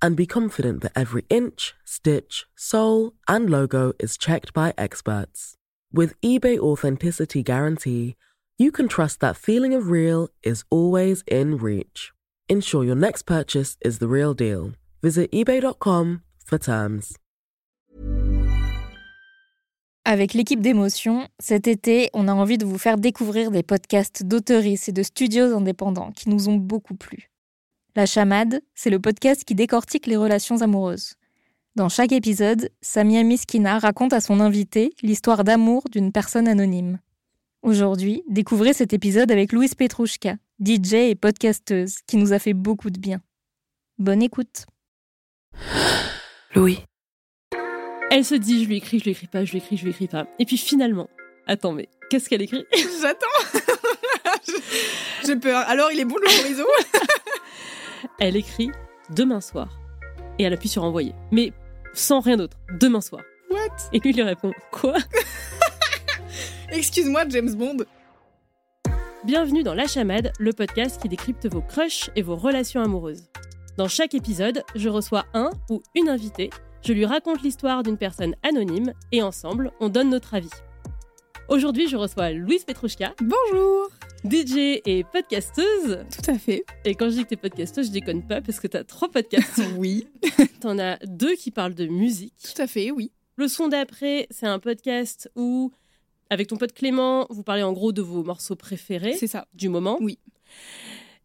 and be confident that every inch, stitch, sole, and logo is checked by experts. With eBay Authenticity Guarantee, you can trust that feeling of real is always in reach. Ensure your next purchase is the real deal. Visit eBay.com for terms. Avec l'équipe d'émotion, cet été, on a envie de vous faire découvrir des podcasts d'auteuristes et de studios indépendants qui nous ont beaucoup plu. La chamade, c'est le podcast qui décortique les relations amoureuses. Dans chaque épisode, Samia Miskina raconte à son invité l'histoire d'amour d'une personne anonyme. Aujourd'hui, découvrez cet épisode avec Louise Petrouchka, DJ et podcasteuse, qui nous a fait beaucoup de bien. Bonne écoute. Louis. Elle se dit, je lui écris, je lui écris pas, je lui écris, je lui écris pas. Et puis finalement, attends, mais qu'est-ce qu'elle écrit? J'attends. J'ai peur. Alors, il est bon le chorizo? Elle écrit demain soir. Et elle appuie sur envoyer. Mais sans rien d'autre. Demain soir. What? Et lui, lui répond Quoi? Excuse-moi, James Bond. Bienvenue dans La Chamade, le podcast qui décrypte vos crushs et vos relations amoureuses. Dans chaque épisode, je reçois un ou une invitée, je lui raconte l'histoire d'une personne anonyme et ensemble, on donne notre avis. Aujourd'hui, je reçois Louise Petrouchka, Bonjour. DJ et podcasteuse. Tout à fait. Et quand je dis que t'es podcasteuse, je déconne pas parce que t'as trois podcasts. Oui. T'en as deux qui parlent de musique. Tout à fait, oui. Le son d'après, c'est un podcast où, avec ton pote Clément, vous parlez en gros de vos morceaux préférés C'est ça. du moment. Oui.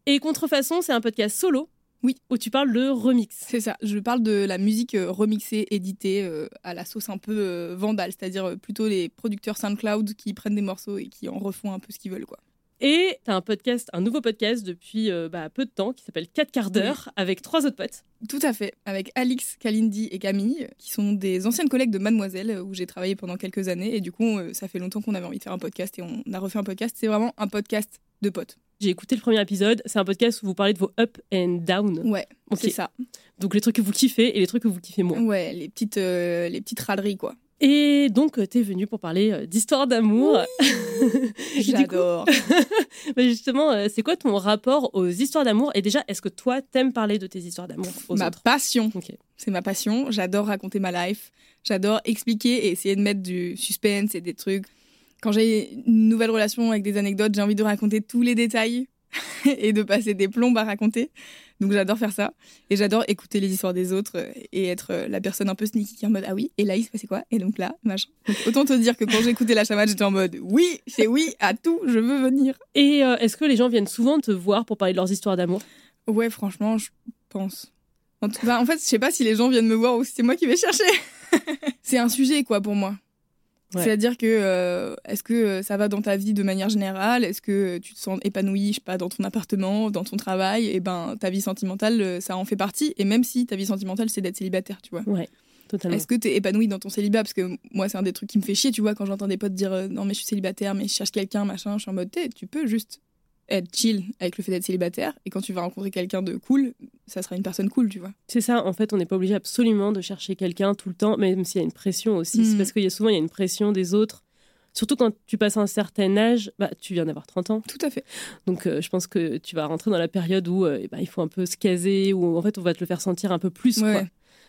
Et Contrefaçon, c'est un podcast solo. Oui. Où tu parles de remix. C'est ça. Je parle de la musique euh, remixée, éditée euh, à la sauce un peu euh, vandale, c'est-à-dire plutôt les producteurs SoundCloud qui prennent des morceaux et qui en refont un peu ce qu'ils veulent, quoi. Et t'as un podcast, un nouveau podcast depuis euh, bah, peu de temps qui s'appelle 4 quarts d'heure avec trois autres potes. Tout à fait, avec Alix, Kalindi et Camille, qui sont des anciennes collègues de Mademoiselle, où j'ai travaillé pendant quelques années. Et du coup, ça fait longtemps qu'on avait envie de faire un podcast et on a refait un podcast. C'est vraiment un podcast de potes. J'ai écouté le premier épisode. C'est un podcast où vous parlez de vos up and down. Ouais, Ok. c'est ça. Donc les trucs que vous kiffez et les trucs que vous kiffez moins. Ouais, les petites, euh, les petites râleries, quoi. Et donc, euh, t'es venu pour parler euh, d'histoire d'amour. Coup, J'adore. bah, justement, c'est quoi ton rapport aux histoires d'amour? Et déjà, est-ce que toi, t'aimes parler de tes histoires d'amour Ma autres? passion. Ok. C'est ma passion. J'adore raconter ma life. J'adore expliquer et essayer de mettre du suspense et des trucs. Quand j'ai une nouvelle relation avec des anecdotes, j'ai envie de raconter tous les détails et de passer des plombes à raconter. Donc j'adore faire ça. Et j'adore écouter les histoires des autres et être la personne un peu sneaky qui est en mode Ah oui, et là il se passait quoi? Et donc là, machin. Donc, autant te dire que quand j'écoutais la chamade, j'étais en mode Oui, c'est oui à tout, je veux venir. Et euh, est-ce que les gens viennent souvent te voir pour parler de leurs histoires d'amour? Ouais, franchement, je pense. En, tout cas, en fait, je sais pas si les gens viennent me voir ou si c'est moi qui vais chercher. c'est un sujet, quoi, pour moi. Ouais. C'est-à-dire que euh, est-ce que euh, ça va dans ta vie de manière générale? Est-ce que tu te sens épanoui, je sais pas, dans ton appartement, dans ton travail? Et ben, ta vie sentimentale, euh, ça en fait partie. Et même si ta vie sentimentale, c'est d'être célibataire, tu vois. Ouais, totalement. Est-ce que tu es épanoui dans ton célibat? Parce que moi, c'est un des trucs qui me fait chier, tu vois, quand j'entends des potes dire euh, non, mais je suis célibataire, mais je cherche quelqu'un, machin. Je suis en mode, T'es- tu peux juste être chill avec le fait d'être célibataire. Et quand tu vas rencontrer quelqu'un de cool, ça sera une personne cool, tu vois. C'est ça, en fait, on n'est pas obligé absolument de chercher quelqu'un tout le temps, même s'il y a une pression aussi. C'est Mm. parce qu'il y a souvent il y a une pression des autres. Surtout quand tu passes un certain âge, bah, tu viens d'avoir 30 ans. Tout à fait. Donc euh, je pense que tu vas rentrer dans la période où euh, ben, il faut un peu se caser, où en fait on va te le faire sentir un peu plus. quoi.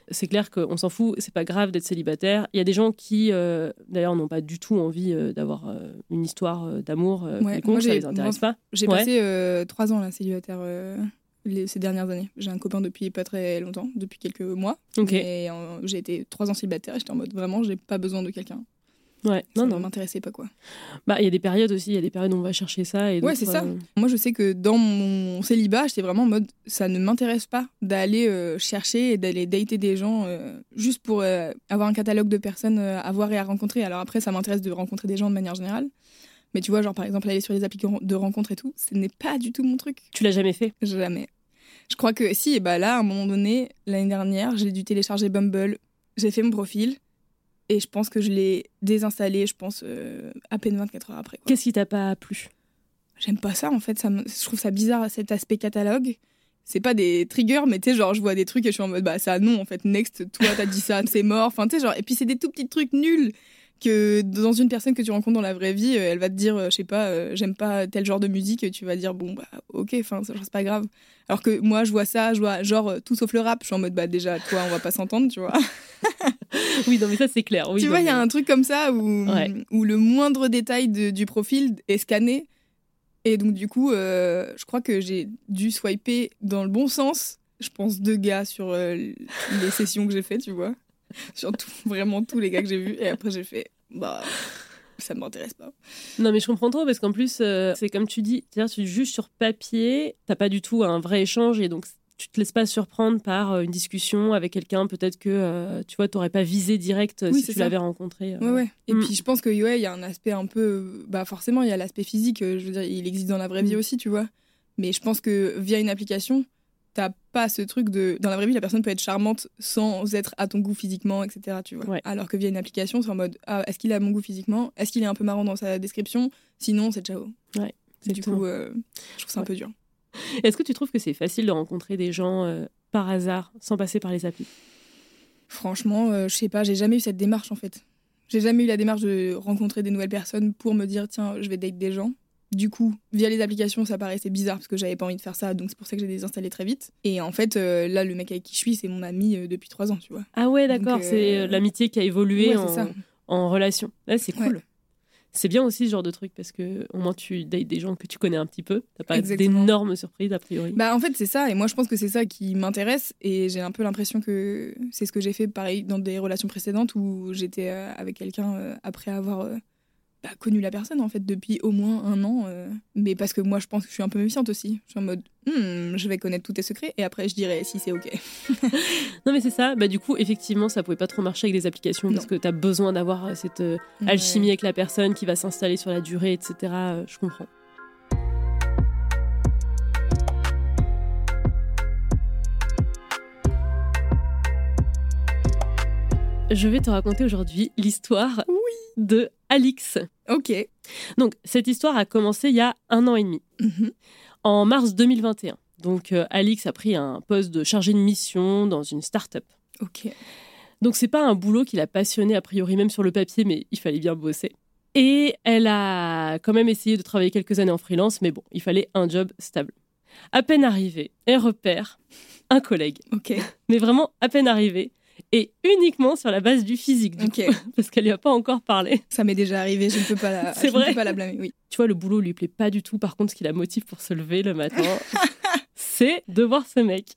C'est clair qu'on s'en fout, c'est pas grave d'être célibataire. Il y a des gens qui, euh, d'ailleurs, n'ont pas du tout envie euh, d'avoir euh, une histoire d'amour Ouais, quelconque, moi, ça j'ai- les intéresse moi, pas. J'ai Ouais. passé trois ans là, célibataire. les- ces dernières années. J'ai un copain depuis pas très longtemps, depuis quelques mois. Et j'ai été trois ans célibataire et j'étais en mode vraiment, j'ai pas besoin de quelqu'un. Ouais. Ça Non, ne non. m'intéressait pas quoi. Bah, il y a des périodes aussi. Il y a des périodes où on va chercher ça. Et Ouais, c'est ça. euh, Moi, je sais que dans mon célibat, j'étais vraiment en mode ça ne m'intéresse pas d'aller euh, chercher et d'aller dater des gens euh, juste pour avoir un catalogue de personnes à voir et à rencontrer. Alors après, ça m'intéresse de rencontrer des gens de manière générale. Mais tu vois, genre par exemple, aller sur les applis de rencontre et tout, ce n'est pas du tout mon truc. Tu l'as jamais fait? Jamais. Je crois que si, et bah là, à un moment donné, l'année dernière, j'ai dû télécharger Bumble, j'ai fait mon profil, et je pense que je l'ai désinstallé, je pense, euh, à peine 24 heures après. Qu'est-ce qui t'a pas plu? J'aime pas ça, en fait, ça me- je trouve ça bizarre, cet aspect catalogue. C'est pas des triggers, mais tu sais, genre, je vois des trucs et je suis en mode, bah ça, non, en fait, next, toi, t'as dit ça, c'est mort. Enfin, tu sais, genre, et puis c'est des tout petits trucs nuls que dans une personne que tu rencontres dans la vraie vie, euh, elle va te dire, euh, je sais pas, euh, j'aime pas tel genre de musique, et tu vas dire, bon, bah, ok, enfin, c'est pas grave. Alors que moi, je vois ça, je vois, genre, tout sauf le rap, je suis en mode, bah, déjà, toi, on va pas s'entendre, tu vois. Oui, non, mais ça, c'est clair. Oui, tu vois, il y a un truc comme ça où, Ouais. où le moindre détail de- du profil est scanné. Et donc, du coup, euh, je crois que j'ai dû swiper dans le bon sens. Je pense deux gars sur euh, les sessions que j'ai fait, tu vois. Sur tout- vraiment tous les gars que j'ai vus. Et après, j'ai fait, bah, ça m'intéresse pas. Non, mais je comprends trop parce qu'en plus, euh, c'est comme tu dis, c'est-à-dire tu juges sur papier, t'as pas du tout un vrai échange et donc tu te laisses pas surprendre par euh, une discussion avec quelqu'un. Peut-être que euh, tu vois, t'aurais pas visé direct euh, Oui, si tu l'avais rencontré. euh. Ouais, ouais. Et Mm. puis, je pense que, ouais, il y a un aspect un peu. Bah, forcément, il y a l'aspect physique. Je veux dire, il existe dans la vraie vie Mm. aussi, tu vois. Mais je pense que via une application, t'as pas ce truc de. Dans la vraie vie, la personne peut être charmante sans être à ton goût physiquement, etc. Tu vois. Ouais. Alors que via une application, c'est en mode ah, est-ce qu'il a mon goût physiquement? Est-ce qu'il est un peu marrant dans sa description? Sinon, c'est ciao. Du Exactement. coup, euh, je trouve ça un peu dur. Est-ce que tu trouves que c'est facile de rencontrer des gens euh, par hasard sans passer par les applis? Franchement, euh, je sais pas, j'ai jamais eu cette démarche en fait. J'ai jamais eu la démarche de rencontrer des nouvelles personnes pour me dire tiens, je vais date des gens. Du coup, via les applications, ça paraissait bizarre parce que j'avais pas envie de faire ça, donc c'est pour ça que j'ai désinstallé très vite. Et en fait, euh, là, le mec avec qui je suis, c'est mon ami euh, depuis trois ans, tu vois. Ah ouais, d'accord, c'est l'amitié qui a évolué Ouais, en, relation. Là, c'est Ouais. C'est bien aussi ce genre de truc parce que au moins tu dates des gens que tu connais un petit peu. T'as pas d'énormes surprises a priori. Bah en fait c'est ça et moi je pense que c'est ça qui m'intéresse et j'ai un peu l'impression que c'est ce que j'ai fait pareil dans des relations précédentes où j'étais euh, avec quelqu'un euh, après avoir connu la personne en fait depuis au moins un an euh, mais parce que moi je pense que je suis un peu méfiante aussi je suis en mode Hmm, je vais connaître tous tes secrets et après je dirai si c'est ok Non mais c'est ça. Bah du coup effectivement ça pouvait pas trop marcher avec les applications parce que t'as besoin d'avoir euh, cette euh, alchimie avec la personne qui va s'installer sur la durée, etc. Euh, je comprends. Je vais te raconter aujourd'hui l'histoire de Alix. Ok Donc cette histoire a commencé il y a un an et demi, Mhm. en mars 2021. Donc euh, Alix a pris un poste de chargé de mission dans une start-up. ok Donc c'est pas un boulot qui l'a passionné a priori même sur le papier, mais il fallait bien bosser. Et elle a quand même essayé de travailler quelques années en freelance, mais bon, il fallait un job stable. À peine arrivée, elle repère un collègue, ok mais vraiment à peine arrivée, et uniquement sur la base du physique, du coup, parce qu'elle lui a pas encore parlé. ça m'est déjà arrivé je ne peux pas la je ne vrai peux pas la blâmer oui Tu vois, le boulot lui plaît pas du tout. Par contre, ce qui la motive pour se lever le matin, c'est de voir ce mec.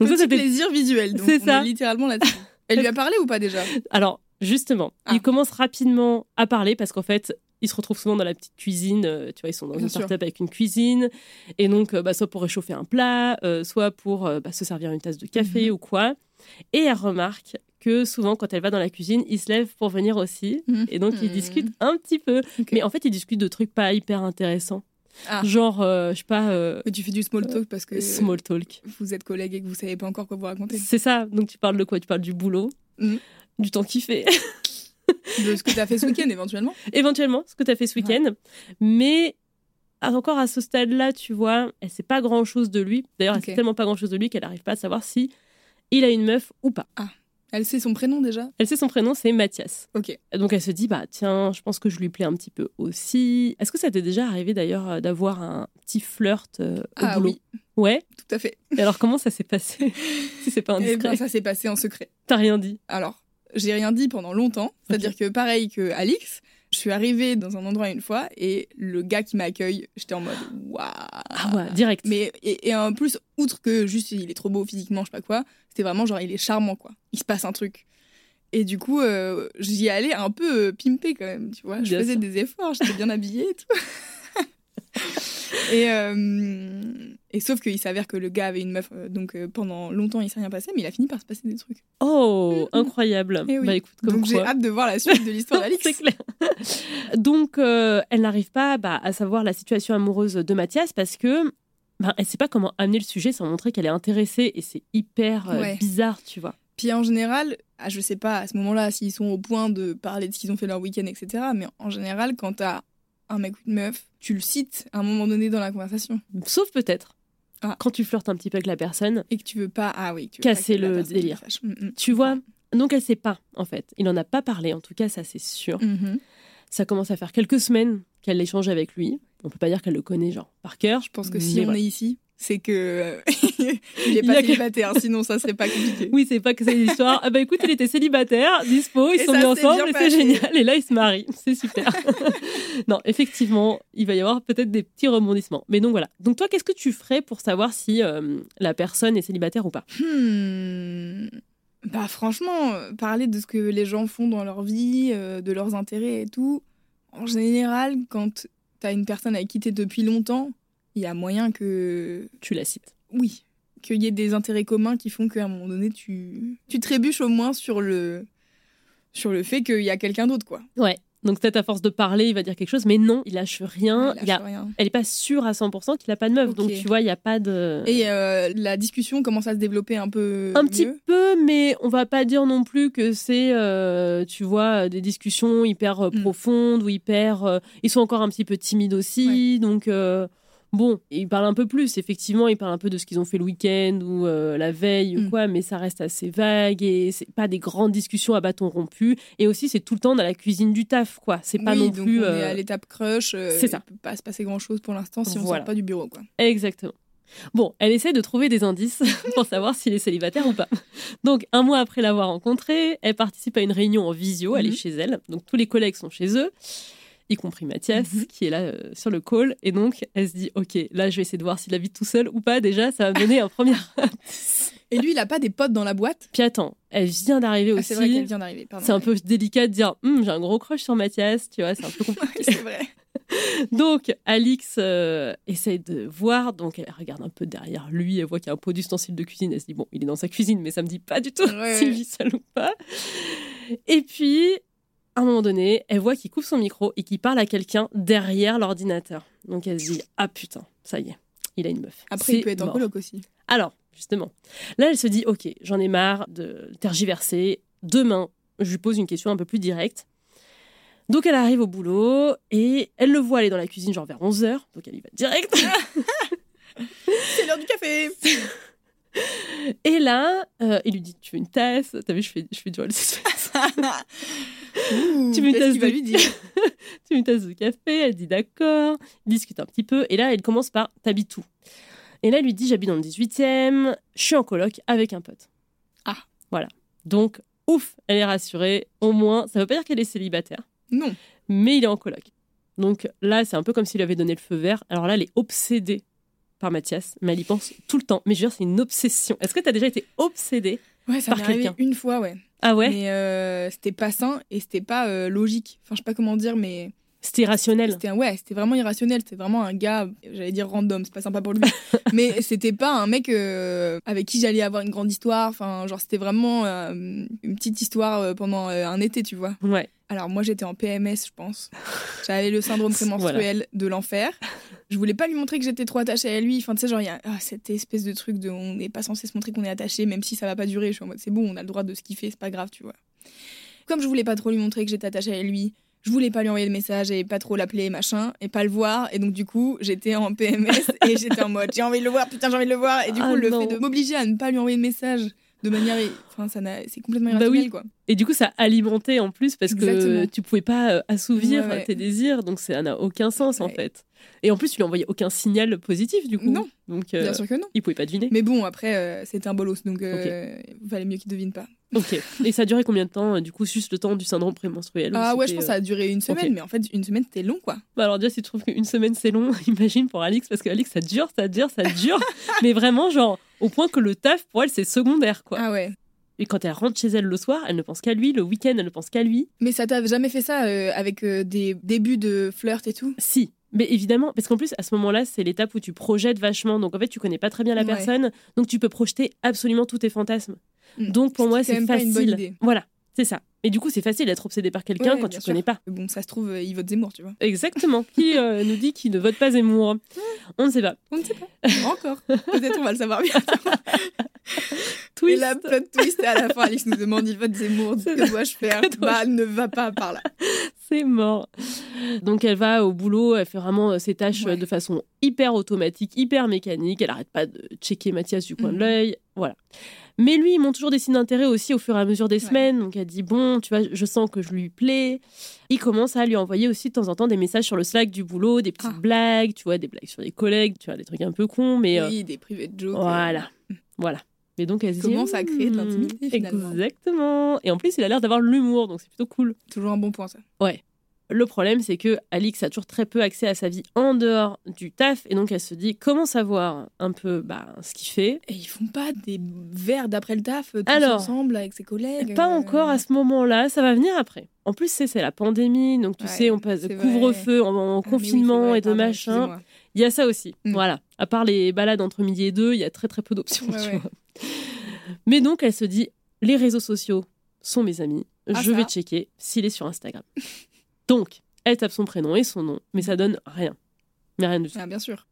Donc ça, petit c'était plaisir visuel C'est ça. est littéralement là-dessus elle lui a parlé ou pas déjà? Alors, justement, Ah. il commence rapidement à parler parce qu'en fait, il se retrouve souvent dans la petite cuisine. euh, tu vois, ils sont dans Bien une start-up avec une cuisine. Et donc, euh, bah, soit pour réchauffer un plat, euh, soit pour euh, bah, se servir une tasse de café Mhm. ou quoi. Et elle remarque que souvent, quand elle va dans la cuisine, il se lève pour venir aussi. Et donc, ils Mhm. discutent un petit peu. Mais en fait, ils discutent de trucs pas hyper intéressants. Ah. Genre, euh, je sais pas, euh, Mais tu fais du small talk parce que small talk. vous êtes collègues et que vous savez pas encore quoi vous raconter C'est ça. Donc, tu parles de quoi? Tu parles du boulot, Mhm. du temps fait. de ce que tu as fait ce week-end éventuellement. éventuellement ce que tu as fait ce week-end. Mais encore à ce stade-là, tu vois, elle sait pas grand-chose de lui. D'ailleurs, elle sait tellement pas grand-chose de lui qu'elle n'arrive pas à savoir si il a une meuf ou pas. Elle sait son prénom déjà? Elle sait son prénom, c'est Mathias. Ok. Donc elle se dit, bah tiens, je pense que je lui plais un petit peu aussi. Est-ce que ça t'est déjà arrivé d'ailleurs euh, d'avoir un petit flirt euh, au Ah boulot? oui, Ouais. tout à fait. Et alors comment ça s'est passé? Si c'est pas Et indiscret. ben, ça s'est passé en secret. T'as rien dit? Alors, j'ai rien dit pendant longtemps. C'est-à-dire que pareil que Alix, Je suis arrivée dans un endroit une fois et le gars qui m'accueille, j'étais en mode waouh. Ah ouais, direct. Mais et, et en plus, outre que juste il est trop beau physiquement, je sais pas quoi, c'était vraiment genre il est charmant quoi. Il se passe un truc. Et du coup, euh, j'y allais un peu euh, pimpé quand même, tu vois. Je Bien faisais sûr. des efforts, j'étais bien habillée et tout. et, euh, et sauf qu'il s'avère que le gars avait une meuf, euh, donc euh, pendant longtemps il s'est rien passé, mais il a fini par se passer des trucs. Oh, incroyable. Eh oui. Bah écoute, comme donc j'ai hâte de voir la suite de l'histoire d'Alix. C'est clair. Donc, euh, elle n'arrive pas bah, à savoir la situation amoureuse de Mathias parce que bah, elle sait pas comment amener le sujet sans montrer qu'elle est intéressée et c'est hyper Ouais. bizarre, tu vois. Puis en général, ah, je sais pas à ce moment-là s'ils sont au point de parler de ce qu'ils ont fait leur week-end, etc. Mais en général, quand t'as un mec ou une meuf, tu le cites à un moment donné dans la conversation. Sauf peut-être Ah. quand tu flirtes un petit peu avec la personne. Et que tu veux pas. Ah oui, que tu veux Casser pas que la le délire. Mm, mm. Tu vois Donc elle sait pas, en fait. Il en a pas parlé, en tout cas, ça c'est sûr. Mhm. Ça commence à faire quelques semaines qu'elle échange avec lui. On peut pas dire qu'elle le connaît, genre, par cœur. Je pense que si on voilà. est ici, c'est que il est Il a pas que- célibataire, sinon ça serait pas compliqué. Oui, c'est pas que c'est l'histoire. Ah bah écoute, il était célibataire, dispo, ils Et sont mis ensemble c'est génial. Et là, ils se marient. C'est super. non, effectivement, il va y avoir peut-être des petits rebondissements. Mais donc voilà. Donc toi, qu'est-ce que tu ferais pour savoir si euh, la personne est célibataire ou pas? Hmm. Bah franchement, euh, parler de ce que les gens font dans leur vie, euh, de leurs intérêts et tout, en général, quand t'as une personne avec qui t'es depuis longtemps, il y a moyen que... Tu la cites. Oui, qu'il y ait des intérêts communs qui font qu'à un moment donné, tu, tu trébuches au moins sur le, sur le fait qu'il y a quelqu'un d'autre, quoi. Ouais. Donc peut-être à force de parler, il va dire quelque chose, mais non, il lâche rien. Il Il a- rien. Elle est pas sûre à 100% qu'il a pas de meuf. Donc tu vois, il y a pas de. Et euh, la discussion commence à se développer un peu Un petit peu, mais on va pas dire non plus que c'est, euh, tu vois, des discussions hyper euh, Mm. profondes ou hyper. euh, ils sont encore un petit peu timides aussi, donc bon, ils parlent un peu plus. Effectivement, ils parlent un peu de ce qu'ils ont fait le week-end ou euh, la veille ou Mm. quoi, mais ça reste assez vague et c'est pas des grandes discussions à bâton rompu. Et aussi, c'est tout le temps dans la cuisine du taf, quoi. C'est pas oui, non donc plus. on est euh, à l'étape crush. euh, c'est ça. Il peut pas se passer grand chose pour l'instant si on Voilà. sort pas du bureau, quoi. Exactement. Bon, elle essaie de trouver des indices pour savoir s'il est célibataire ou pas. Donc, un mois après l'avoir rencontré, elle participe à une réunion en visio, elle est Mhm. chez elle. Donc, tous les collègues sont chez eux, y compris Mathias, Mhm. qui est là euh, sur le call. Et donc, elle se dit, OK, là, je vais essayer de voir s'il habite tout seul ou pas. Déjà, ça va me donner un premier. Et lui, il a pas des potes dans la boîte? Puis attends, elle vient d'arriver Ah, aussi. C'est vrai qu'elle vient d'arriver. C'est un peu délicat de dire, Hum, j'ai un gros crush sur Mathias, tu vois, c'est un peu compliqué. c'est vrai. Donc, Alix euh, essaie de voir, donc elle regarde un peu derrière lui, elle voit qu'il y a un pot d'ustensiles de cuisine, elle se dit, bon, il est dans sa cuisine, mais ça me dit pas du tout s'il ouais. vit seul ou pas. Et puis, à un moment donné, elle voit qu'il coupe son micro et qu'il parle à quelqu'un derrière l'ordinateur. Donc, elle se dit, ah putain, ça y est, il a une meuf. Après, il peut être en mort. coloc aussi. Alors, justement, là, elle se dit, ok, j'en ai marre de tergiverser. Demain, je lui pose une question un peu plus directe. Donc, elle arrive au boulot et elle le voit aller dans la cuisine, genre vers 11h. Donc, elle y va direct. C'est l'heure du café et là, euh, il lui dit, tu veux une tasse? T'as vu, je fais, je fais du rôle. Ouh, Tu veux une Qu'est-ce tasse qu'il va de- lui dire tu de café Elle dit d'accord. Ils discutent un petit peu. Et là, elle commence par, t'habites où? Et là, elle lui dit, j'habite dans le 18e, je suis en coloc avec un pote. Ah. Voilà. Donc, ouf, elle est rassurée. Au moins, ça veut pas dire qu'elle est célibataire. Non. mais il est en coloc. Donc là, c'est un peu comme s'il lui avait donné le feu vert. Alors là, elle est obsédée par Mathias, mais elle y pense tout le temps. Mais je veux dire, c'est une obsession. Est-ce que tu as déjà été obsédée? Ouais, ça m'est arrivé une fois, ouais. Ah ouais? Mais euh, c'était pas sain et c'était pas euh, logique. Enfin, je sais pas comment dire, mais C'était irrationnel. c'était ouais, c'était vraiment irrationnel. C'était vraiment un gars, j'allais dire random, c'est pas sympa pour lui. mais c'était pas un mec euh, avec qui j'allais avoir une grande histoire. Enfin, genre, c'était vraiment euh, une petite histoire euh, pendant un été, tu vois. Ouais. Alors moi j'étais en PMS je pense. J'avais le syndrome prémenstruel de l'enfer. Je voulais pas lui montrer que j'étais trop attachée à lui. Enfin tu sais genre il y a ah, cette espèce de truc de on n'est pas censé se montrer qu'on est attaché même si ça va pas durer. Je suis en mode c'est bon on a le droit de se kiffer c'est pas grave tu vois. Comme je voulais pas trop lui montrer que j'étais attachée à lui, je voulais pas lui envoyer de message et pas trop l'appeler machin et pas le voir et donc du coup j'étais en PMS et j'étais en mode j'ai envie de le voir putain j'ai envie de le voir et du coup Ah le non. fait de m'obliger à ne pas lui envoyer de message de manière. Enfin, ça n'a- c'est complètement Bah irrationnel, oui. quoi. Et du coup, ça alimentait en plus parce Exactement. que tu pouvais pas euh, assouvir Ouais, ouais. tes désirs, donc ça n'a aucun sens en fait. Et en plus, tu lui envoyais aucun signal positif du coup. Non. Donc, euh, Bien sûr que non. il pouvait pas deviner. Mais bon, après, euh, c'était un bolos, donc euh, il valait mieux qu'il devine pas. Ok. Et ça a duré combien de temps euh, Du coup, juste le temps du syndrome prémenstruel Ah ouais, je pense que ça a duré une semaine, mais en fait, une semaine, c'était long, quoi. Bah alors déjà, si tu trouves qu'une semaine c'est long, imagine pour Alix, parce que Alix, ça dure, ça dure, ça dure. mais vraiment, genre, au point que le taf, pour elle, c'est secondaire, quoi. Ah ouais. Et quand elle rentre chez elle le soir, elle ne pense qu'à lui. Le week-end, elle ne pense qu'à lui. Mais ça t'a jamais fait ça euh, avec euh, des débuts de flirt et tout? Si. Mais évidemment, parce qu'en plus, à ce moment-là, c'est l'étape où tu projettes vachement. Donc, en fait, tu connais pas très bien la Ouais. personne. Donc, tu peux projeter absolument tous tes fantasmes. Hmm. Donc, pour moi, c'est quand même pas une bonne facile. idée. Voilà, c'est ça. Et du coup, c'est facile d'être obsédé par quelqu'un Ouais, quand bien tu sûr. connais pas. Bon, ça se trouve, euh, il vote Zemmour, tu vois. Exactement. Qui euh, nous dit qu'il ne vote pas Zemmour? On ne sait pas. On ne sait pas. Encore. Peut-être on va le savoir bientôt. Et Twist. la plot twist, et à la fin, Alix nous demande il vote Zemmour, que dois-je faire? Que dois-je Bah, ne va pas par là. C'est mort. Donc elle va au boulot, elle fait vraiment euh, ses tâches Ouais. euh, de façon hyper automatique, hyper mécanique. Elle arrête pas de checker Mathias du coin de Mhm. l'œil. Voilà. Mais lui, il montre toujours des signes d'intérêt aussi au fur et à mesure des Ouais. semaines. Donc elle dit bon, tu vois, je sens que je lui plais. Il commence à lui envoyer aussi de temps en temps des messages sur le Slack du boulot, des petites Ah. blagues, tu vois, des blagues sur les collègues, tu vois, des trucs un peu cons, mais euh, Oui, des privés de jokes. euh, voilà, Et donc elle se dit, Commence à créer de Hmm, l'intimité, finalement. Exactement. Et en plus, il a l'air d'avoir l'humour, donc c'est plutôt cool. Toujours un bon point, ça. Le problème, c'est que Alix a toujours très peu accès à sa vie en dehors du taf, et donc elle se dit comment savoir un peu bah, ce qu'il fait? Et ils font pas des verres d'après le taf, euh, tous Alors, ensemble avec ses collègues Pas euh, encore à ce moment-là, ça va venir après. En plus, c'est c'est la pandémie, donc tu Ouais, sais, on passe de couvre-feu en, en Ah, mais oui, confinement vrai, et de pardon, machin. Il y a ça aussi. Mm. Voilà. À part les balades entre midi et deux, il y a très très peu d'options. Ouais, tu ouais. vois. Mais donc, elle se dit les réseaux sociaux sont mes amis. Ah, je vais checker s'il est sur Instagram. donc, elle tape son prénom et son nom, mais ça donne rien. Mais rien du tout. Ah, bien sûr.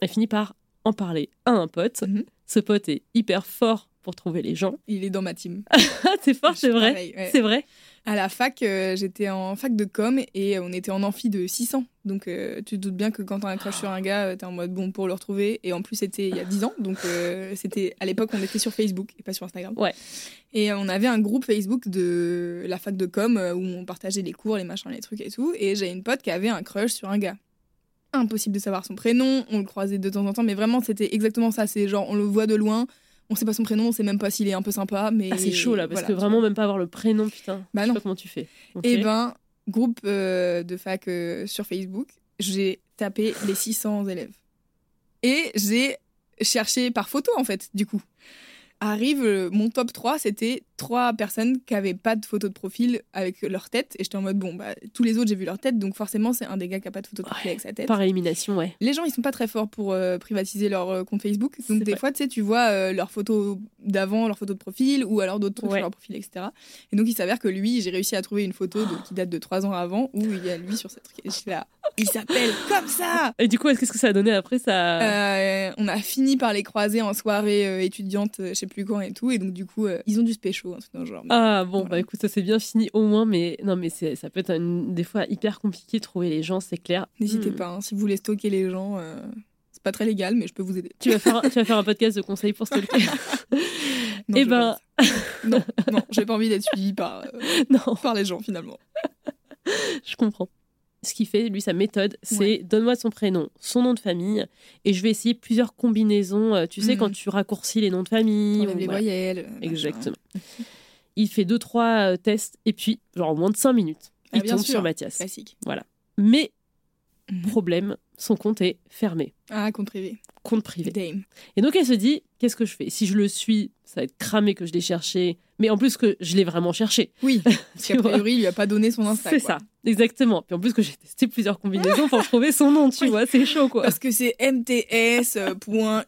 Elle finit par en parler à un pote. Mhm. Ce pote est hyper fort pour trouver les gens. Il est dans ma team. C'est fort, c'est vrai. Ouais. C'est vrai. À la fac, euh, j'étais en fac de com et on était en amphi de 600. Donc euh, tu te doutes bien que quand t'as un crush sur un gars, euh, t'es en mode bon pour le retrouver. Et en plus, c'était il y a 10 ans. Donc euh, c'était à l'époque, on était sur Facebook et pas sur Instagram. Ouais. Et on avait un groupe Facebook de la fac de com où on partageait les cours, les machins, les trucs et tout. Et j'ai une pote qui avait un crush sur un gars. Impossible de savoir son prénom, on le croisait de temps en temps, mais vraiment c'était exactement ça. C'est genre on le voit de loin, on sait pas son prénom, on sait même pas s'il est un peu sympa, mais Ah, c'est chaud là, parce voilà, que vraiment, même pas avoir le prénom, putain. Bah je sais non. pas comment tu fais. Ok. et ben, groupe euh, de fac euh, sur Facebook, j'ai tapé les 600 élèves. Et j'ai cherché par photo, en fait, du coup. Arrive, euh, mon top 3, c'était trois personnes qui avaient pas de photo de profil avec leur tête. Et j'étais en mode, bon, bah, tous les autres, j'ai vu leur tête, donc forcément, c'est un des gars qui a pas de photo de profil Ouais, avec sa tête. Par élimination, ouais. Les gens, ils sont pas très forts pour euh, privatiser leur euh, compte Facebook. Donc, des vrai. fois, tu sais, tu vois euh, leurs photos d'avant, leurs photos de profil, ou alors d'autres trucs Ouais. sur leur profil, etc. Et donc, il s'avère que lui, j'ai réussi à trouver une photo de- qui date de trois ans avant, où il y a lui sur cette je là, il s'appelle comme ça Et du coup, qu'est-ce que ça a donné après ça Euh, On a fini par les croiser en soirée étudiante, je sais plus quand et tout. Et donc, du coup, ils ont du spécho, un truc dans le genre. Ah bon, Voilà. bah écoute, ça c'est bien fini au moins, mais non, mais c'est, ça peut être une- des fois hyper compliqué de trouver les gens, c'est clair. N'hésitez Hmm. pas, hein, si vous voulez stalker les gens, euh, c'est pas très légal, mais je peux vous aider. Tu vas faire, un- tu vas faire un podcast de conseils pour stalker. Non, Eh je vais ben- non, non, j'ai pas envie d'être suivie par, euh, non, par les gens finalement. je comprends. Ce qu'il fait, lui, sa méthode, c'est Ouais. donne-moi son prénom, son nom de famille, et je vais essayer plusieurs combinaisons. euh, Tu sais, Mhm. quand tu raccourcis les noms de famille. Ou les voilà. voyelles. Exactement. Il fait deux, trois euh, tests, et puis, genre, en moins de cinq minutes, Ah, il bien tombe sûr. sur Mathias. Classique. Mais, Mhm. problème, son compte est fermé. Ah, compte privé. Compte privé. Dame. Et donc elle se dit, qu'est-ce que je fais? Si je le suis, ça va être cramé que je l'ai cherché, mais en plus que je l'ai vraiment cherché. Oui, parce qu'a priori, il lui a pas donné son Insta. C'est ça, exactement. Puis en plus que j'ai testé plusieurs combinaisons pour trouver son nom, tu Oui. vois, c'est chaud quoi. Parce que c'est mts.xdw. Bon,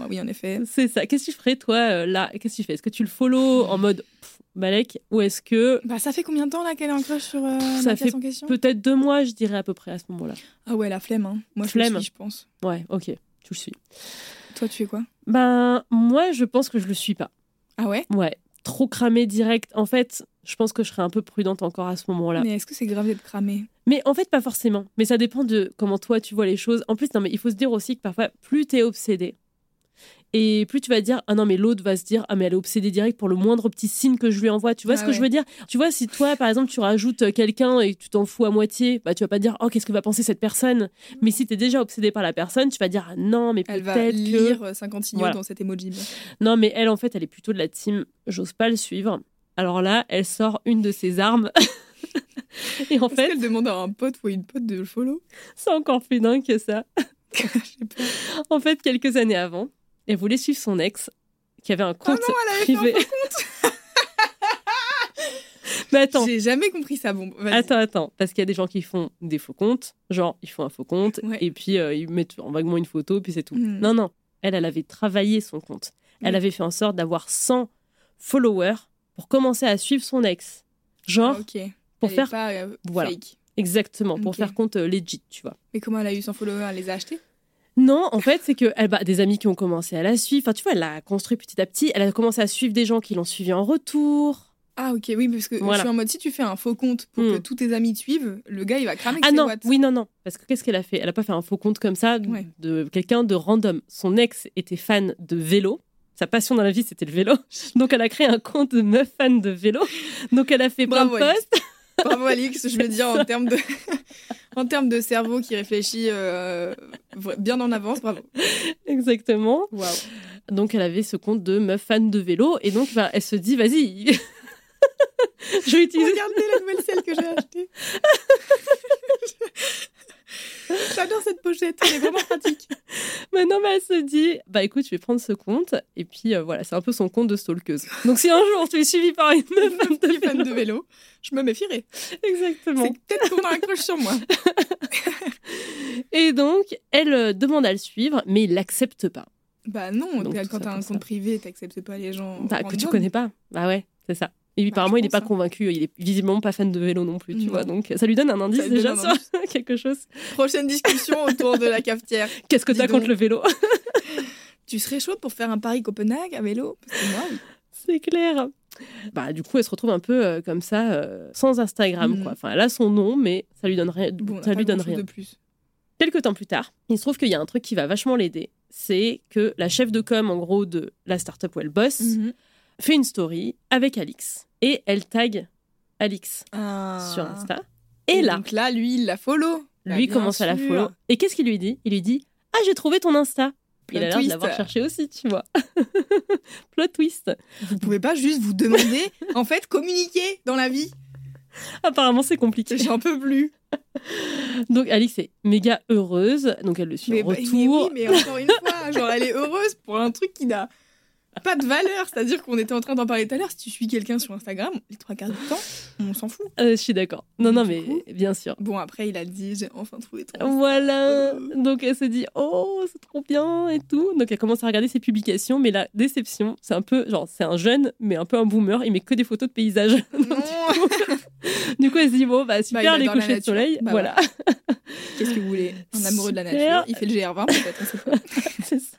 ah oui, en effet. C'est ça. Qu'est-ce que tu ferais toi euh, là? Qu'est-ce que tu fais? Est-ce que tu le follow en mode pff, Balek ou est-ce que Bah, ça fait combien de temps là qu'elle est en crush sur euh, Ça fait en question? peut-être deux mois, je dirais à peu près à ce moment-là. Ah ouais, la flemme. Hein. Moi, je Flemme. le suis, je pense. Ouais, ok, tu le suis. Toi, tu fais quoi? Ben moi, je pense que je le suis pas. Ah ouais? Ouais, trop cramé direct. En fait, je pense que je serais un peu prudente encore à ce moment-là. Mais est-ce que c'est grave d'être cramé? Mais en fait, pas forcément. Mais ça dépend de comment toi tu vois les choses. En plus, non, mais il faut se dire aussi que parfois, plus t'es obsédé, Et plus tu vas dire, ah non, mais l'autre va se dire, ah mais elle est obsédée direct pour le moindre petit signe que je lui envoie. Tu vois Ah ce que je veux dire? Tu vois, si toi, par exemple, tu rajoutes quelqu'un et que tu t'en fous à moitié, bah tu vas pas dire, oh, qu'est-ce que va penser cette personne? Mais si tu es déjà obsédé par la personne, tu vas dire, ah, non, mais Elle va peut-être que. lire euh, 50 signaux Voilà. dans cet emoji. sûr. Non, mais elle, en fait, elle est plutôt de la team, j'ose pas le suivre. Alors là, elle sort une de ses armes. et en fait, qu'elle demande à un pote ou une pote de le follow? C'est encore plus dingue que ça. En fait, quelques années avant, elle voulait suivre son ex, qui avait un compte Ah non, elle avait fait un privé. Mais attends, J'ai jamais compris ça. Bon, attends, attends, parce qu'il y a des gens qui font des faux comptes, genre ils font un faux compte Ouais. et puis euh, ils mettent en vaguement une photo, puis c'est tout. Mhm. Non, non, elle, elle avait travaillé son compte. Elle avait fait en sorte d'avoir 100 followers pour commencer à suivre son ex. Genre, Ah, pour Elle faire pas, euh, Voilà. fake. exactement, pour faire compte euh, legit, tu vois. Mais comment elle a eu 100 followers? Elle les a achetés? Non, en fait, c'est que elle, bah, des amis qui ont commencé à la suivre. Enfin, tu vois, elle l'a construit petit à petit. Elle a commencé à suivre des gens qui l'ont suivi en retour. Ah ok, oui, parce que Voilà. je suis en mode si tu fais un faux compte pour Hmm. que tous tes amis te suivent, le gars il va cramer Ah ses non, watts. oui, non, non. Parce que qu'est-ce qu'elle a fait? Elle a pas fait un faux compte comme ça de- Ouais. de quelqu'un de random. Son ex était fan de vélo. Sa passion dans la vie, c'était le vélo. Donc, elle a créé un compte de meuf fan de vélo. Donc, elle a fait plein de posts. Bravo Alix, je veux dire en termes de en termes de cerveau qui réfléchit euh, bien en avance, bravo. Exactement. Donc, elle avait ce compte de meuf fan de vélo. Et donc, bah, elle se dit, vas-y. Je vais utiliser. Regardez la nouvelle selle que j'ai achetée. J'adore cette pochette, elle est vraiment pratique. Non, mais elle se dit, bah écoute, je vais prendre ce compte. Et puis euh, voilà, c'est un peu son compte de stalkeuse. Donc si un jour tu es suivi par une meuf fan de fan vélo, de vélo, je me méfierais. exactement. C'est peut-être qu'on a un crush sur moi. Et donc, elle euh, demande à le suivre, mais il l'accepte pas. Bah non, Donc, quand t'as un ça. compte privé, t'acceptes pas les gens. Bah, que tu connais pas. Bah ouais, c'est ça. Et puis, Bah, apparemment, il n'est pas hein. convaincu. Il est visiblement pas fan de vélo non plus, tu Non. vois. Donc, ça lui donne un indice déjà un sur indice. quelque chose. Prochaine discussion autour de la cafetière. Qu'est-ce que t'as contre le vélo? Tu serais chaude pour faire un Paris Copenhague à vélo? Parce que moi, oui. C'est clair. Bah, du coup, elle se retrouve un peu euh, comme ça, euh, sans Instagram, Mhm. quoi. Enfin, elle a son nom, mais ça lui donne rien. bon, ça lui donne rien. de plus. Quelques temps plus tard, il se trouve qu'il y a un truc qui va vachement l'aider. C'est que la chef de com, en gros, de la startup où elle bosse, Mhm. Fait une story avec Alix. Et elle tag Alix Ah. sur Insta. Et, là, Donc là, lui, il la follow. Bah, lui commence à la follow. Et qu'est-ce qu'il lui dit? Il lui dit Ah, j'ai trouvé ton Insta. Plot il a l'air de l'avoir cherché aussi, tu vois. Plot twist. Vous pouvez pas juste vous demander, en fait, communiquer dans la vie. Apparemment, c'est compliqué. J'en peux plus. Donc, Alix est méga heureuse. Donc, elle le suit Mais, en bah, retour. mais oui, mais encore une fois, genre, elle est heureuse pour un truc qui n'a pas de valeur. C'est-à-dire qu'on était en train d'en parler tout à l'heure. Si tu suis quelqu'un sur Instagram, les trois quarts du temps, on s'en fout. Euh, je suis d'accord. Non, non, mais coup- bien sûr. Bon, après, il a dit, j'ai enfin trouvé ton. Voilà. Euh. Donc elle se dit oh c'est trop bien et tout. Donc elle commence à regarder ses publications, mais la déception, c'est un peu genre c'est un jeune mais un peu un boomer. Il met que des photos de paysages. Donc. du coup elle se dit bon bah Bah, super les couchers de soleil. Bah, voilà, Qu'est-ce que vous voulez? Un amoureux de la nature. Il fait le GR20 peut-être, c'est ça.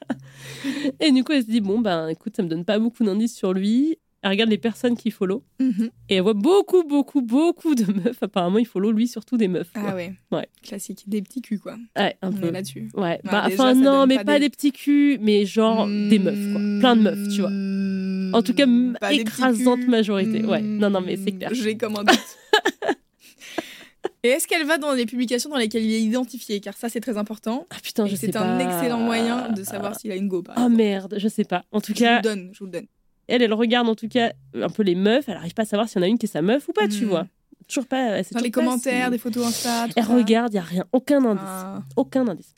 Et du coup elle se dit bon ben écoute ça me donne pas beaucoup d'indices sur lui. Elle regarde les personnes qui follow Mhm. et elle voit beaucoup beaucoup beaucoup de meufs. Apparemment il follow lui surtout des meufs. quoi. Ah ouais. Ouais. Classique. Des petits culs, quoi. Ouais, un On peu. là-dessus. Ouais, Ouais, bah, déjà, enfin non, mais pas pas des- petits culs, mais genre des meufs, quoi. Plein de meufs, tu vois. En tout cas. Pas écrasante majorité. Ouais, non, non, mais c'est clair. J'ai comme un doute. Et est-ce qu'elle va dans les publications dans lesquelles il est identifié? Car ça, c'est très important. Ah putain, je sais c'est pas. un excellent moyen de savoir s'il a une go. Par Oh exemple. merde, je sais pas. En tout je vous cas, le donne, je vous le donne. Elle, elle regarde en tout cas un peu les meufs. Elle arrive pas à savoir s'il y en a une qui est sa meuf ou pas, tu Mm. vois. Toujours pas. Dans les pas commentaires, des photos Insta. tout Elle ça. regarde, il y a rien, aucun indice. Ah. Aucun indice.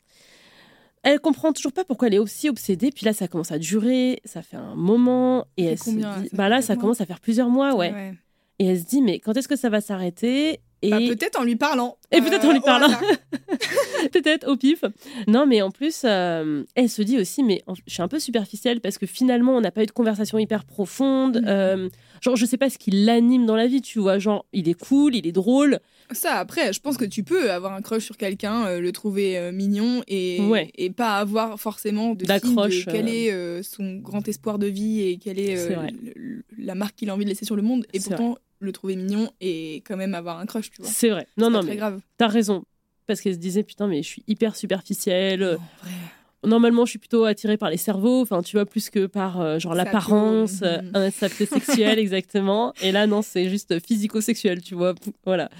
Elle comprend toujours pas pourquoi elle est aussi obsédée. Puis là, ça commence à durer, ça fait un moment. Et elle combien, se dit, bah là, ça commence à faire plusieurs mois, ouais. Et elle se dit, mais quand est-ce que ça va s'arrêter? Et Bah, peut-être en lui parlant. Et peut-être en lui au parlant. peut-être au pif. Non, mais en plus, euh, elle se dit aussi, mais en- je suis un peu superficielle parce que finalement, on n'a pas eu de conversation hyper profonde. Mhm. Euh, genre, je sais pas ce qui l'anime dans la vie, tu vois. Genre, il est cool, il est drôle. Ça, après, je pense que tu peux avoir un crush sur quelqu'un, euh, le trouver euh, mignon et, Ouais. et pas avoir forcément de D'accroche, de quel euh. est euh, son grand espoir de vie et quelle est, euh, le- la marque qu'il a envie de laisser sur le monde. Et C'est pourtant, le trouver mignon et quand même avoir un crush, tu vois. C'est vrai. Non, non, pas très mais grave. t'as raison. Parce qu'elle se disait, putain, mais je suis hyper superficielle. Vrai. Normalement, je suis plutôt attirée par les cerveaux, enfin, tu vois, plus que par euh, genre l'apparence, euh, un sexuel, exactement. Et là, non, c'est juste physico-sexuel, tu vois. Voilà.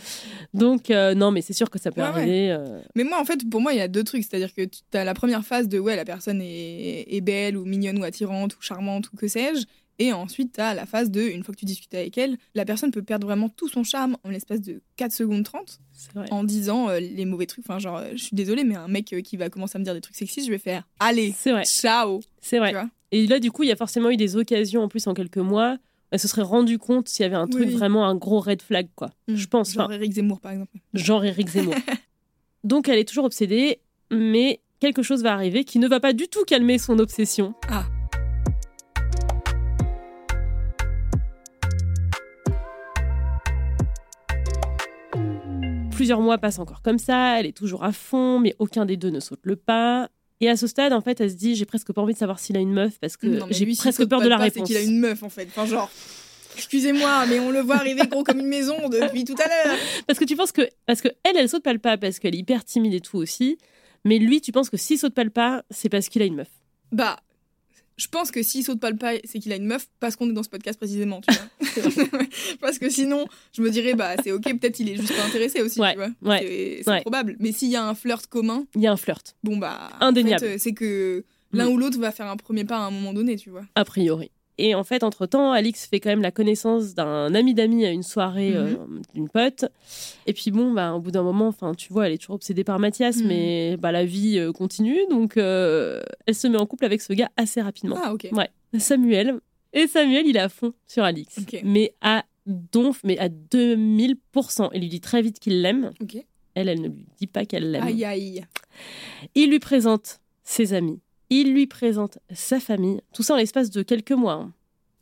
Donc, euh, non, mais c'est sûr que ça peut Ouais, arriver. Mais moi, en fait, pour moi, il y a deux trucs. C'est-à-dire que tu as la première phase de ouais, la personne est, est belle ou mignonne ou attirante ou charmante ou que sais-je. Et ensuite, tu as la phase de, une fois que tu discutes avec elle, la personne peut perdre vraiment tout son charme en l'espace de 4 secondes 30 C'est vrai. en disant euh, les mauvais trucs. Enfin, genre, euh, je suis désolée, mais un mec euh, qui va commencer à me dire des trucs sexistes, je vais faire Allez, vrai. ciao C'est vrai. Et là, du coup, il y a forcément eu des occasions en plus en quelques mois. Elle se serait rendu compte s'il y avait un truc Oui. vraiment un gros red flag, quoi. Je pense. Genre Eric Zemmour, par exemple. genre Eric Zemmour. Donc elle est toujours obsédée, mais quelque chose va arriver qui ne va pas du tout calmer son obsession. Ah. Plusieurs mois passent encore comme ça, elle est toujours à fond, mais aucun des deux ne saute le pas. Et à ce stade, en fait, elle se dit j'ai presque pas envie de savoir s'il a une meuf parce que j'ai presque peur de la pas, réponse. C'est qu'il a une meuf, en fait. Enfin, genre. Excusez-moi, mais on le voit arriver gros comme une maison depuis tout à l'heure. Parce que tu penses que parce que elle, elle saute pas le pas parce qu'elle est hyper timide et tout aussi. Mais lui, tu penses que s'il saute pas le pas, c'est parce qu'il a une meuf. Bah, je pense que s'il saute pas le pas, c'est qu'il a une meuf parce qu'on est dans ce podcast précisément, tu vois. parce que sinon, je me dirais, bah, c'est ok, peut-être il est juste pas intéressé aussi, Ouais, tu vois. ouais, C'est ouais. probable. Mais s'il y a un flirt commun, Il y a un flirt, bon, bah. Indéniable. en fait, euh, c'est que l'un Mm. ou l'autre va faire un premier pas à un moment donné, tu vois. a priori. Et en fait, entre-temps, Alix fait quand même la connaissance d'un ami d'amis à une soirée Mhm. euh, d'une pote. Et puis bon, bah, au bout d'un moment, enfin, tu vois, elle est toujours obsédée par Mathias, Mhm. mais bah, la vie euh, continue. Donc, euh, elle se met en couple avec ce gars assez rapidement. Ah, ok. Ouais, Samuel. Et Samuel, il est à fond sur Alix. Ok. Mais à donf, mais à 2000%. Il lui dit très vite qu'il l'aime. Ok. Elle, elle ne lui dit pas qu'elle l'aime. Aïe, aïe. Il lui présente ses amis. Il lui présente sa famille. Tout ça en l'espace de quelques mois. hein.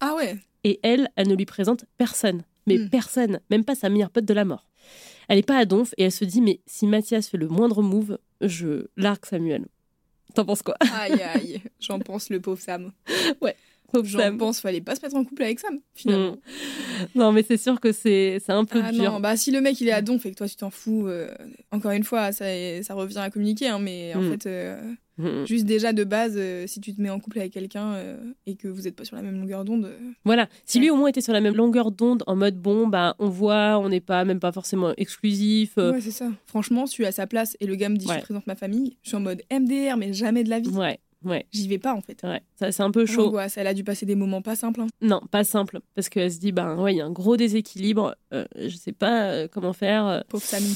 Ah ouais. Et elle, elle ne lui présente personne. Mais Hmm. personne. Même pas sa meilleure pote de la mort. Elle est pas à donf et elle se dit mais si Mathias fait le moindre move, je largue Samuel. T'en penses quoi? Aïe, aïe. J'en pense le pauvre Sam. Pauvre J'en Sam. pense, fallait pas se mettre en couple avec Sam, finalement. Hmm. Non mais c'est sûr que c'est un peu Ah dur. non, bah si le mec il est à donf et que toi tu t'en fous, euh, encore une fois, ça, ça revient à communiquer, hein, mais en Mm. fait, euh, Hmm. juste déjà de base, euh, si tu te mets en couple avec quelqu'un et que vous n'êtes pas sur la même longueur d'onde, Voilà. Si lui au moins était sur la même longueur d'onde, en mode bon, bah on voit, on n'est pas même pas forcément exclusif. ouais, c'est ça. Franchement, je suis à sa place et le gars me dit Ouais. je présente ma famille, je suis en mode MDR, mais jamais de la vie. ouais, ouais, J'y vais pas en fait. ouais. Ça c'est un peu chaud. Angoisse, elle a dû passer des moments pas simples. hein. Non, pas simple, parce qu'elle se dit, ben ouais, il y a un gros déséquilibre, euh, je sais pas euh, comment faire. euh. Pauvre Samy.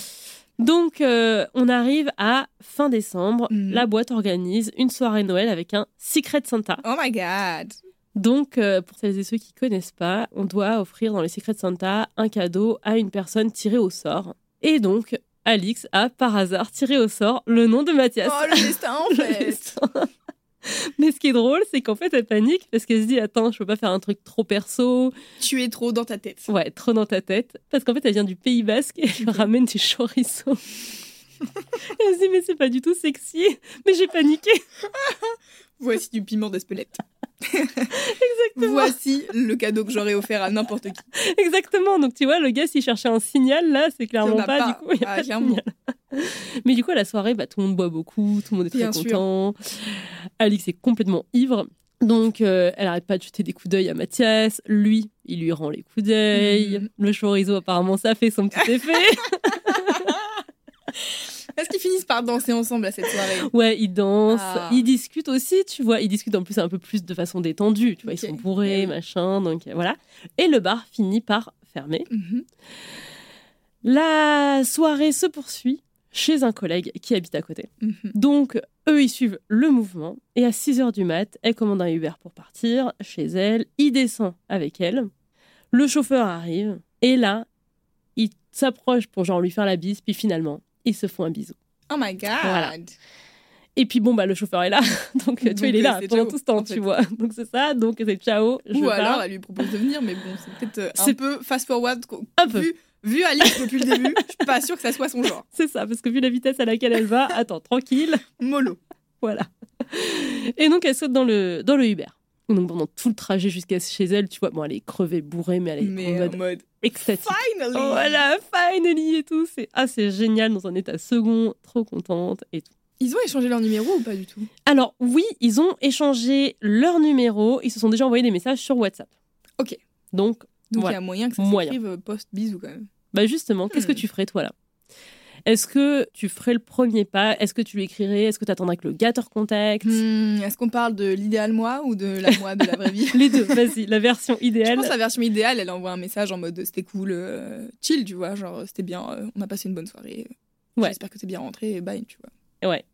Donc, euh, on arrive à fin décembre, Mhm. la boîte organise une soirée Noël avec un Secret Santa. Oh my god. Donc, euh, pour celles et ceux qui connaissent pas, on doit offrir dans les Secret Santa un cadeau à une personne tirée au sort. Et donc, Alix a par hasard tiré au sort le nom de Mathias. Oh le destin en Le fait. destin. Mais ce qui est drôle, c'est qu'en fait, elle panique parce qu'elle se dit Attends, je peux pas faire un truc trop perso, tu es trop dans ta tête. Ouais, trop dans ta tête. Parce qu'en fait, elle vient du Pays Basque et elle ramène du chorizo. elle se dit, mais c'est pas du tout sexy. Mais j'ai paniqué. Voici du piment d'Espelette. Exactement. Voici le cadeau que j'aurais offert à n'importe qui. Exactement. Donc, tu vois, le gars, s'il cherchait un signal, là, c'est clairement pas, pas. Du coup, il y a Ah, pas de clairement. signal. Mais du coup, à la soirée, bah, tout le monde boit beaucoup, tout le monde est très Bien sûr. content. Alix est complètement ivre. Donc, euh, elle arrête pas de jeter des coups d'œil à Mathias. Lui, il lui rend les coups d'œil. Mhm. Le chorizo, apparemment, ça fait son petit effet. Est-ce qu'ils finissent par danser ensemble à cette soirée Ouais, ils dansent, Ah. ils discutent aussi, tu vois. Ils discutent en plus un peu plus de façon détendue, tu vois. Ils sont bourrés, machin, donc euh, voilà. Et le bar finit par fermer. Mhm. La soirée se poursuit chez un collègue qui habite à côté. Mhm. Donc, eux, ils suivent le mouvement. Et à 6 h du mat, elle commande un Uber pour partir chez elle. Il descend avec elle. Le chauffeur arrive. Et là, il s'approche pour genre lui faire la bise. Puis finalement, ils se font un bisou. Oh my god. Voilà. Et puis bon, bah, le chauffeur est là. Donc, tu vois, il est là c'est pendant ciao, tout ce temps, en tu vois. Donc, c'est ça. Donc, c'est ciao. Je Ou pars. alors elle lui propose de venir, mais bon, c'est peut-être euh, un C'est- peu fast-forward. Un peu. Vu, vu Alice depuis le début, je suis pas sûre que ça soit son genre. C'est ça, parce que vu la vitesse à laquelle elle va, attends, tranquille. Mollo. Voilà. Et donc, elle saute dans le, dans le Uber. Donc, pendant tout le trajet jusqu'à chez elle, tu vois, bon, elle est crevée, bourrée, mais elle est Mais en mode mode extatique. finally. Oh, voilà, finally et tout. C'est ah, génial dans un état second, trop contente et tout. Ils ont échangé leur numéro ou pas du tout? Alors oui, ils ont échangé leur numéro, ils se sont déjà envoyé des messages sur WhatsApp. Ok. Donc, Donc il Voilà. y a moyen que ça s'écrive post-bisou quand même. bah justement, qu'est-ce que Hmm. tu ferais toi là? Est-ce que tu ferais le premier pas? Est-ce que tu lui écrirais? Est-ce que tu attendrais que le gars te recontacte? Hmm, Est-ce qu'on parle de l'idéal moi ou de la moi de la vraie vie? Les deux, vas-y, la version Je idéale. pense que la version idéale, elle envoie un message en mode c'était cool, euh, chill, tu vois, genre c'était bien, euh, on a passé une bonne soirée. Ouais. J'espère que t'es bien rentré, et bye, tu vois. Ouais,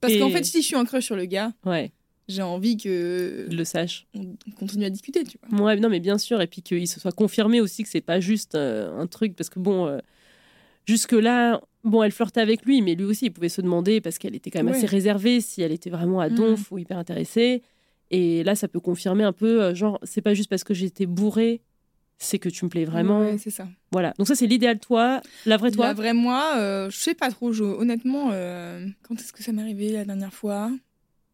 Parce Et- qu'en fait, si je suis un crush sur le gars, ouais, j'ai envie que le sache. on continue à discuter, tu vois. Ouais, non, mais bien sûr, et puis qu'il se soit confirmé aussi que c'est pas juste euh, un truc, parce que bon, euh, jusque-là, bon, elle flirtait avec lui, mais lui aussi, il pouvait se demander, parce qu'elle était quand même Ouais. assez réservée, si elle était vraiment à donf ou hyper intéressée. Et là, ça peut confirmer un peu, euh, genre, c'est pas juste parce que j'étais bourrée, c'est que tu me plais vraiment. Ouais, c'est ça. Voilà. Donc, ça, c'est l'idéal toi, la vraie toi? La vraie moi, euh, je sais pas trop, je- honnêtement, euh, quand est-ce que ça m'est arrivé la dernière fois?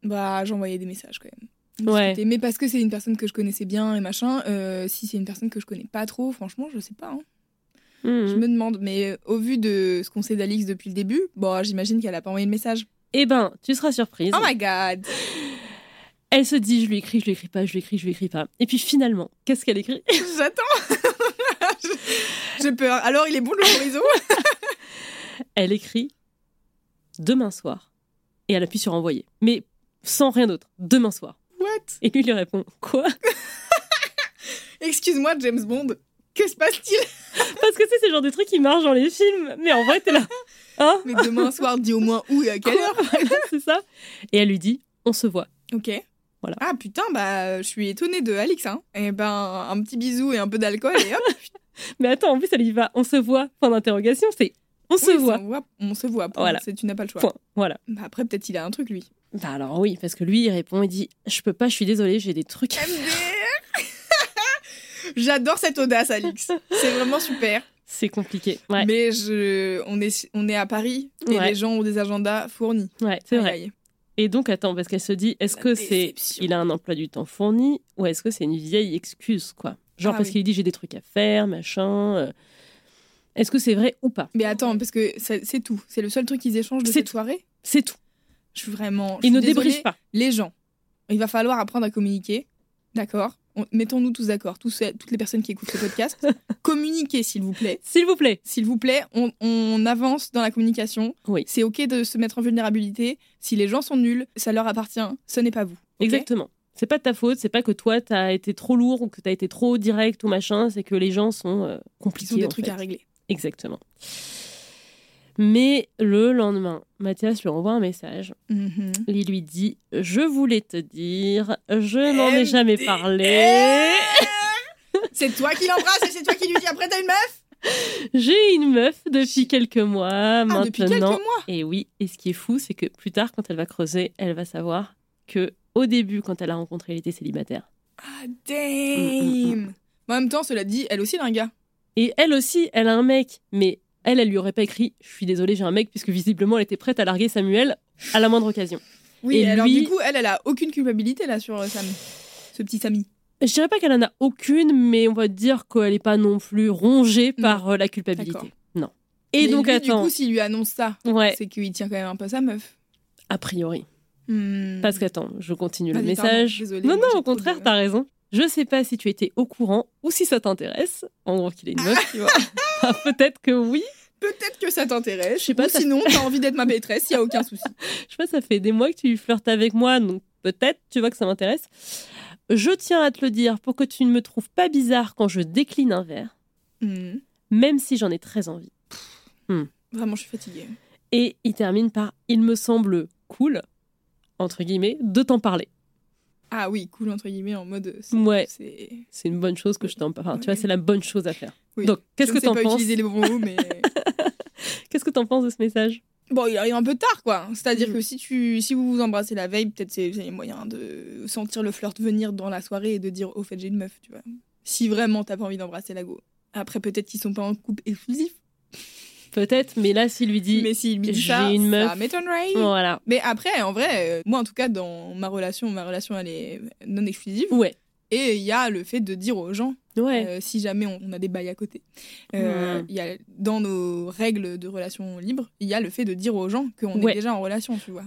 Bah, j'envoyais des messages quand même. Ouais. Mais parce que c'est une personne que je connaissais bien et machin, euh, si c'est une personne que je connais pas trop, franchement, je sais pas. hein. Mhm. Je me demande, mais euh, au vu de ce qu'on sait d'Alix depuis le début, bon, j'imagine qu'elle a pas envoyé le message. Eh ben, tu seras surprise. Oh my god Elle se dit, je lui écris, je lui écris pas, je lui écris, je lui écris pas. Et puis finalement, qu'est-ce qu'elle écrit? J'attends J'ai peur. Alors, il est bon le horizon Elle écrit demain soir. Et elle appuie sur envoyer. Mais sans rien d'autre. Demain soir. What? Et lui lui répond Quoi? Excuse-moi, James Bond. Que se passe-t-il? Parce que c'est le genre de truc qui marche dans les films. Mais en vrai, t'es là. Hein? Mais demain soir, dis au moins où et à quelle heure C'est ça. Et elle lui dit On se voit. Ok. Voilà. Ah putain, bah je suis étonnée de Alix. Hein. Et ben un petit bisou et un peu d'alcool et hop. Mais attends, en plus, elle y va On se voit. Point d'interrogation. C'est On se voit. On, voit, on se voit. point. Voilà. C'est- Tu n'as pas le choix. Point. Voilà. Bah, après, peut-être il a un truc lui. Bah alors oui, parce que lui, il répond Il dit Je peux pas, je suis désolée, j'ai des trucs. à faire. J'adore cette audace, Alix. C'est vraiment super. C'est compliqué. Ouais, Mais je, on, est, on est à Paris et Ouais. les gens ont des agendas fournis. ouais c'est vrai. Et donc, attends, parce qu'elle se dit, est-ce que c'est il a un emploi du temps fourni ou est-ce que c'est une vieille excuse, quoi? Genre Ah parce oui. qu'il dit j'ai des trucs à faire, machin. euh. Est-ce que c'est vrai ou pas? Mais attends, parce que c'est tout. C'est le seul truc qu'ils échangent de cette tout. soirée? C'est tout. Je suis vraiment. je Il suis ne désolée. pas. Les gens, il va falloir apprendre à communiquer. D'accord? On- Mettons-nous tous d'accord, tous, ces- toutes les personnes qui écoutent ce podcast. Communiquez, s'il vous plaît. S'il vous plaît. S'il vous plaît, on, on avance dans la communication. Oui. C'est OK de se mettre en vulnérabilité. Si les gens sont nuls, ça leur appartient. Ce n'est pas vous. ok? Exactement. C'est pas de ta faute, c'est pas que toi t'as été trop lourd ou que t'as été trop direct ou machin, c'est que les gens sont euh, Ils compliqués. ont des trucs fait. à régler. Exactement. Mais le lendemain, Mathias lui envoie un message. Mhm. Il lui dit Je voulais te dire, je n'en ai jamais parlé. c'est toi qui l'embrasse et c'est toi qui lui dis après t'as une meuf? J'ai une meuf depuis quelques mois Ah, maintenant. depuis quelques mois Et oui, et ce qui est fou, c'est que plus tard, quand elle va creuser, elle va savoir que au début, quand elle a rencontré, il était célibataire. Ah, Mm, damn En même temps, cela dit, elle aussi, elle a un gars. Et elle aussi, elle a un mec, mais elle, elle lui aurait pas écrit Je suis désolée, j'ai un mec, puisque visiblement, elle était prête à larguer Samuel à la moindre occasion. Oui, Et alors lui- du coup, elle, elle a aucune culpabilité là sur euh, Sam. Ce petit Samy. Je dirais pas qu'elle en a aucune, mais on va dire qu'elle est pas non plus rongée Non. par euh, la culpabilité. Non. Et Mais donc, lui, attends. Du coup, s'il lui annonce ça, ouais, c'est qu'il tient quand même un peu sa meuf. a priori. Hmm. Parce qu'attends, je continue le message. désolée, non, non, au contraire, t'as raison. Je sais pas si tu étais au courant ou si ça t'intéresse. En gros, qu'il ait une meuf, tu vois. Ah, Peut-être que oui. Peut-être que ça t'intéresse. Je sais pas, Ou ça- sinon, t'as envie d'être ma maîtresse, y a aucun souci. Je sais pas, ça fait des mois que tu flirtes avec moi, donc peut-être, tu vois que ça m'intéresse. Je tiens à te le dire pour que tu ne me trouves pas bizarre quand je décline un verre, Hmm. même si j'en ai très envie. Vraiment, je suis fatiguée. Et il termine par Il me semble cool, entre guillemets, de t'en parler. Ah oui, cool entre guillemets en mode. c'est- Ouais. C'est. Une bonne chose que je t'en parle. Enfin, tu vois, c'est la bonne chose à faire. Oui. Donc, qu'est-ce que t'en penses utiliser les bons mots, mais. Qu'est-ce que t'en penses de ce message? Bon, il arrive un peu tard, quoi. C'est-à-dire Mm. que si, tu, si vous vous embrassez la veille, peut-être c'est c'est moyen de sentir le flirt venir dans la soirée et de dire au fait j'ai une meuf, tu vois. Si vraiment t'as pas envie d'embrasser la go. Après, peut-être qu'ils sont pas en couple exclusif. Peut-être, mais là, s'il lui dit mais s'il lui dit j'ai ça, une meuf. ça m'étonnerait. Voilà. Mais après, en vrai, euh, moi en tout cas, dans ma relation, ma relation elle est non exclusive. Ouais. Et il y a le fait de dire aux gens, Ouais. euh, si jamais on, on a des bails à côté, euh, y a, dans nos règles de relation libre, il y a le fait de dire aux gens qu'on Ouais. est déjà en relation, tu vois.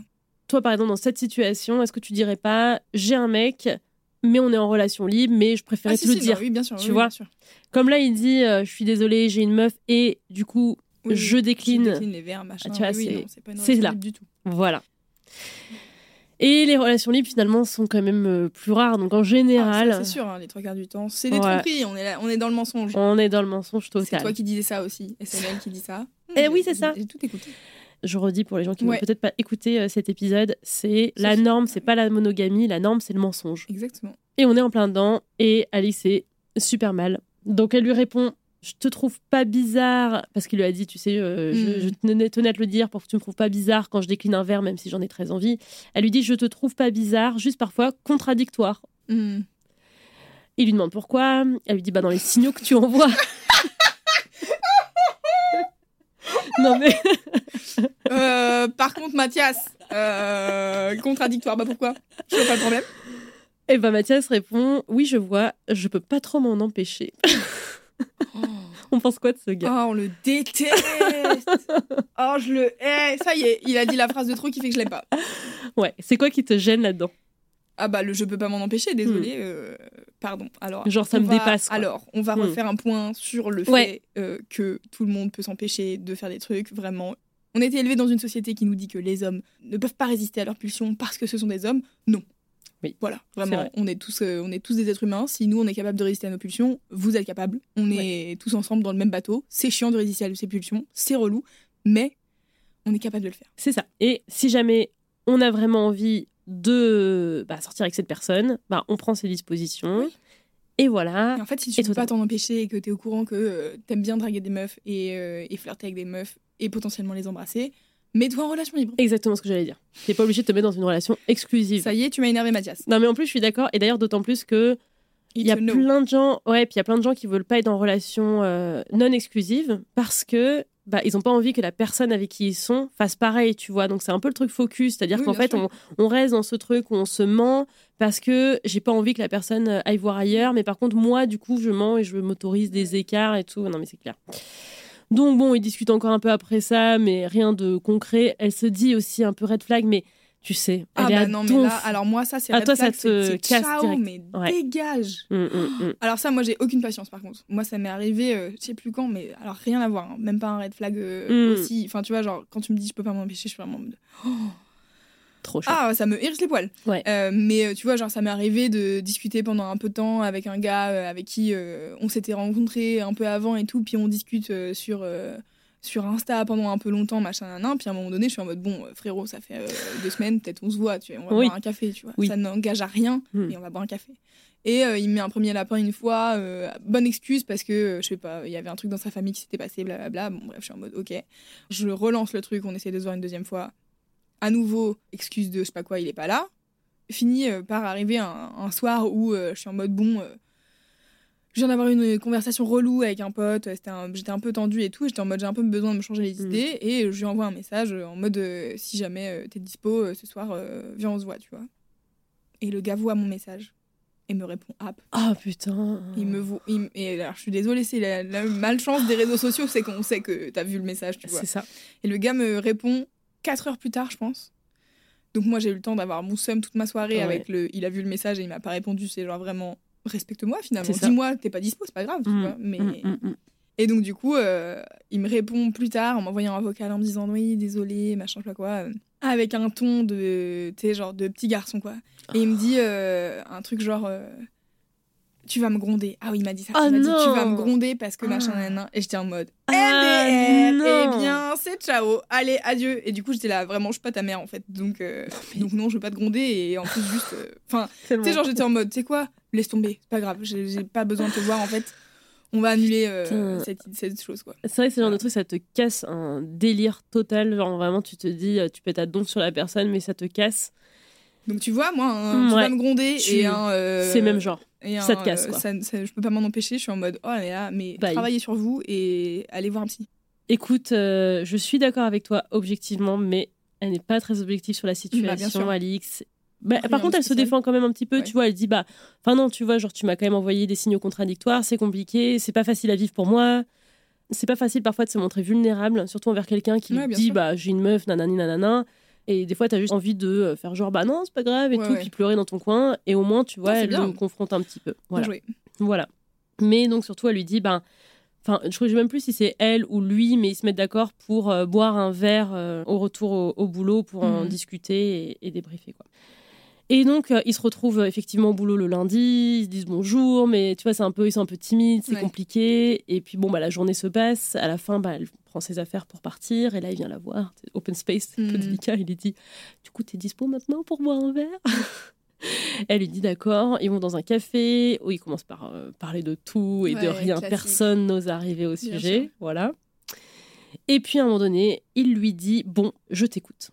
toi, par exemple, dans cette situation, est-ce que tu dirais pas, j'ai un mec, mais on est en relation libre, mais je préférais Ah, te si, le si, dire. oui, bien sûr. tu oui, vois. bien sûr. Comme là, il dit, euh, je suis désolée, j'ai une meuf, et du coup, Oui, je décline. Je décline les verres, machin. Ah, tu oui, c'est- c'est c'est là. libre du tout. Voilà. Et les relations libres, finalement, sont quand même euh, plus rares. Donc, en Ah, général, ça, c'est sûr, hein, les trois quarts du temps. C'est des Ouais. tromperies, on est, là, on est dans le mensonge. on est dans le mensonge C'est total. toi qui disais ça aussi, et c'est elle qui dit ça. Eh oui, c'est ça. J'ai tout écouté. Je redis pour les gens qui Ouais. n'ont peut-être pas écouté euh, cet épisode, c'est la Sophie. norme, c'est pas la monogamie, la norme, c'est le mensonge. Exactement. Et on est en plein dedans, et Alice est super mal. Donc, elle lui répond Je te trouve pas bizarre, parce qu'il lui a dit, tu sais, euh, je, Mm. je tenais, tenais à te le dire pour que tu me trouves pas bizarre quand je décline un verre, même si j'en ai très envie. Elle lui dit Je te trouve pas bizarre, juste parfois contradictoire. Hmm. Il lui demande pourquoi. Elle lui dit bah dans les signaux que tu envoies. non mais Euh, par contre, Mathias, euh, contradictoire. Bah pourquoi? Je vois pas le problème. et ben Mathias répond oui je vois, je peux pas trop m'en empêcher. On pense quoi de ce gars Oh, on le déteste. Oh, je le hais. Ça y est, il a dit la phrase de trop qui fait que je l'aime pas. Ouais, c'est quoi qui te gêne là-dedans Ah bah le je peux pas m'en empêcher, désolé. euh, pardon. Alors. Genre ça me va- dépasse. quoi. Alors, on va Hmm. refaire un point sur le fait euh, que tout le monde peut s'empêcher de faire des trucs, vraiment. On a été élevé dans une société qui nous dit que les hommes ne peuvent pas résister à leurs pulsions parce que ce sont des hommes. Non. Oui, Voilà, vraiment, vrai. on est, tous, euh, on est tous des êtres humains. Si nous, on est capable de résister à nos pulsions, vous êtes capables. On est tous ensemble dans le même bateau. C'est chiant de résister à ses pulsions, c'est relou, mais on est capable de le faire. C'est ça. Et si jamais on a vraiment envie de bah, sortir avec cette personne, bah, on prend ses dispositions. Oui. Et voilà. Et en fait, si tu Et peux pas t'en empêcher et que t'es au courant que euh, t'aimes bien draguer des meufs et, euh, et flirter avec des meufs et potentiellement les embrasser, mets-toi en relation libre. Exactement ce que j'allais dire. T'es pas obligé de te mettre dans une relation exclusive. Ça y est, tu m'as énervé, Mathias. Non mais en plus je suis d'accord et d'ailleurs d'autant plus que il y a plein de gens ouais puis il y a plein de gens qui veulent pas être en relation euh, non exclusive parce que bah, ils ont pas envie que la personne avec qui ils sont fasse pareil tu vois donc c'est un peu le truc focus c'est-à-dire Oui, qu'en fait on, on reste dans ce truc où on se ment parce que j'ai pas envie que la personne euh, aille voir ailleurs mais par contre moi du coup je mens et je m'autorise des écarts et tout non mais c'est clair donc bon ils discutent encore un peu après ça mais rien de concret elle se dit aussi un peu red flag mais tu sais elle Ah bah non, mais là, alors moi, ça, c'est Ah, red toi, ça flag, te c'est casse ciao, direct. mais Ouais. dégage. Hum, hum, hum. Alors ça, moi, j'ai aucune patience, par contre. Moi, ça m'est arrivé, euh, je sais plus quand, mais alors rien à voir. hein. Même pas un red flag euh, Mm. aussi. Enfin, tu vois, genre, quand tu me dis je peux pas m'empêcher, je suis vraiment oh, trop chaud Ah, ça me hérisse les poils. Ouais. Euh, mais euh, tu vois, genre, ça m'est arrivé de discuter pendant un peu de temps avec un gars euh, avec qui euh, on s'était rencontrés un peu avant et tout, puis on discute euh, sur, sur Insta pendant un peu longtemps, machin, nan, nan, puis à un moment donné, je suis en mode, bon, frérot, ça fait euh, deux semaines, peut-être on se voit, tu vois, on va Oui. boire un café, tu vois. Oui. Ça n'engage à rien, Hmm. et on va boire un café. Et euh, il me met un premier lapin une fois, euh, bonne excuse parce que, je sais pas, il y avait un truc dans sa famille qui s'était passé, blablabla. Bon, bref, je suis en mode, ok. Je relance le truc, on essaie de se voir une deuxième fois. À nouveau, excuse de je sais pas quoi, il est pas là. Fini euh, par arriver un, un soir où euh, je suis en mode, bon, euh, je viens d'avoir une conversation relou avec un pote, j'étais un peu tendue et tout, j'étais en mode, j'ai un peu besoin de me changer les Mm. idées, et je lui envoie un message euh, en mode, euh, si jamais euh, t'es dispo euh, ce soir, euh, viens, on se voit, tu vois. Et le gars voit mon message et me répond app. Ah putain. Il me voit, il et alors je suis désolée, c'est la, la malchance des réseaux sociaux, c'est qu'on sait que t'as vu le message, tu vois. C'est ça. Et le gars me répond 4 heures plus tard, je pense. Donc moi j'ai eu le temps d'avoir mon seum toute ma soirée Ouais. avec le. Il a vu le message et il m'a pas répondu. C'est genre vraiment respecte-moi finalement. Dis-moi t'es pas dispo, c'est pas grave, tu Mm, vois. Mais mm, mm, et donc du coup euh, il me répond plus tard en m'envoyant un vocal en me disant oui désolé machin je sais pas quoi euh, avec un ton de tu genre de petit garçon quoi. Et il me dit euh, un truc genre euh, tu vas me gronder. Ah oui, il m'a dit ça. Oh il m'a dit tu vas me gronder parce que machin Ah. nanana. Et j'étais en mode Ah, MDR, non. eh bien, c'est ciao, allez, adieu. Et du coup, j'étais là, vraiment, je suis pas ta mère en fait. Donc, euh, donc non, je veux pas te gronder. Et en plus, juste. euh, Enfin, tu sais, genre, j'étais en mode, tu sais quoi, laisse tomber, c'est pas grave, j'ai pas besoin de te voir en fait. On va annuler euh, cette, cette chose quoi. C'est vrai que ce genre de truc, ça te casse un délire total. Genre vraiment, tu te dis, tu peux être à donf sur la personne, mais ça te casse. Donc, tu vois, moi, un, Mm, tu ouais. vas me gronder Tu- et un. euh, C'est même genre. Et ça un, te casse, euh, quoi. ça- ça- je peux pas m'en empêcher, je suis en mode, oh là là, mais Bye. travaillez sur vous et allez voir un psy. Écoute, euh, je suis d'accord avec toi objectivement, mais elle n'est pas très objective sur la situation, sûr. Alix. Bah, Rien par contre, elle se défend quand même un petit peu. Ouais. Tu vois, elle dit bah, enfin non, tu vois, genre tu m'as quand même envoyé des signaux contradictoires, c'est compliqué, c'est pas facile à vivre pour moi. C'est pas facile parfois de se montrer vulnérable, surtout envers quelqu'un qui Ouais, dit sûr. bah j'ai une meuf, nanani nanana. Et des fois, t'as juste envie de euh, faire genre, bah non, c'est pas grave et Ouais, tout, ouais. puis pleurer dans ton coin. Et au moins, tu vois, Ah, elle bien. nous confronte un petit peu. Voilà. joué. Voilà. Mais donc surtout, elle lui dit, ben, enfin, je ne sais même plus si c'est elle ou lui, mais ils se mettent d'accord pour euh, boire un verre euh, au retour au, au boulot pour en Mhm. discuter et, et débriefer quoi. Et donc euh, ils se retrouvent effectivement au boulot le lundi, ils se disent bonjour, mais tu vois c'est un peu, ils sont un peu timides, c'est Ouais. compliqué. Et puis bon bah la journée se passe, à la fin bah elle prend ses affaires pour partir et là il vient la voir, open space, c'est un peu Mhm. délicat, il lui dit du coup t'es dispo maintenant pour boire un verre? Elle lui dit d'accord, ils vont dans un café où ils commencent par euh, parler de tout et de rien. classique. Personne n'ose arriver au sujet. Voilà. Et puis à un moment donné, il lui dit Bon, je t'écoute.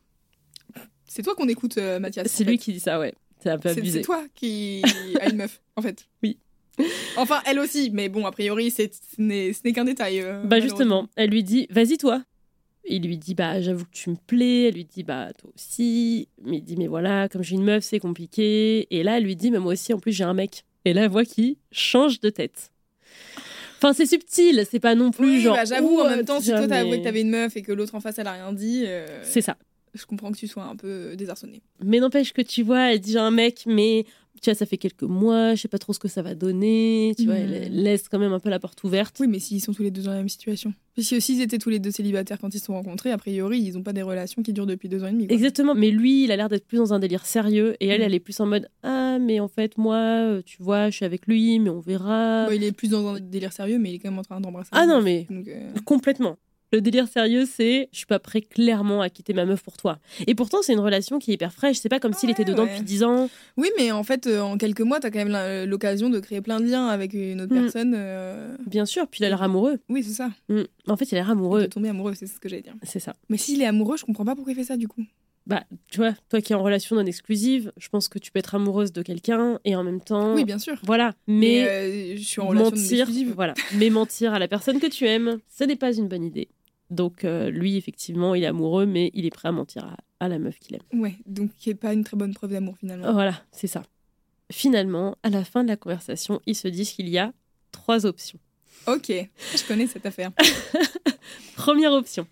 C'est toi qu'on écoute, euh, Mathias. C'est lui fait. qui dit ça, ouais. C'est un peu abusé. C'est toi qui a une meuf, en fait. Oui. Enfin, elle aussi, mais bon, a priori, c'est- ce n'est qu'un détail. euh, Bah justement, elle lui dit Vas-y toi. Il lui dit Bah j'avoue que tu me plais. Elle lui dit Bah toi aussi. Mais il dit Mais voilà, comme j'ai une meuf, c'est compliqué. Et là, elle lui dit Mais moi aussi, en plus, j'ai un mec. Et là, elle voit qu'il change de tête. Enfin, c'est subtil, c'est pas non plus Oui, genre. bah, j'avoue, en même temps, si toi t'as avoué que t'avais une meuf et que l'autre en face elle a rien dit, euh, C'est ça. je comprends que tu sois un peu désarçonné. Mais n'empêche que tu vois, elle dit j'ai un mec, mais tu vois, ça fait quelques mois, je sais pas trop ce que ça va donner. Tu vois, elle laisse quand même un peu la porte ouverte. Oui, mais s'ils sont tous les deux dans la même situation. Parce que s'ils étaient tous les deux célibataires quand ils se sont rencontrés, a priori, ils ont pas des relations qui durent depuis deux ans et demi. quoi. Exactement, mais lui, il a l'air d'être plus dans un délire sérieux et elle, Mhm. elle est plus en mode ah mais en fait moi, euh, tu vois, je suis avec lui, mais on verra. Bon, il est plus dans un délire sérieux, mais il est quand même en train d'embrasser. Ah non mais Donc, euh, complètement. Le délire sérieux, c'est je suis pas prêt clairement à quitter ma meuf pour toi. Et pourtant, c'est une relation qui est hyper fraîche. C'est pas comme s'il Ouais, était dedans ouais. depuis 10 ans. Oui, mais en fait, euh, en quelques mois, t'as quand même l'occasion de créer plein de liens avec une autre Mhm. personne. euh, Bien sûr, puis il a l'air amoureux. Oui, c'est ça. Mm. En fait, il a l'air Il amoureux. peut tomber amoureux, c'est ce que j'allais dire. C'est ça. Mais s'il est amoureux, je comprends pas pourquoi il fait ça du coup. Bah, tu vois, toi qui es en relation non exclusive, je pense que tu peux être amoureuse de quelqu'un et en même temps. Oui, bien sûr. Voilà. Mais, Mais, euh, je suis en relation mentir, exclusive. voilà. Mais mentir à la personne que tu aimes, ce n'est pas une bonne idée. Donc, euh, lui, effectivement, il est amoureux, mais il est prêt à mentir à, à la meuf qu'il aime. Ouais, donc qui est pas une très bonne preuve d'amour finalement. Voilà, c'est ça. Finalement, à la fin de la conversation, ils se disent qu'il y a trois options. Ok, je connais cette affaire. Première option.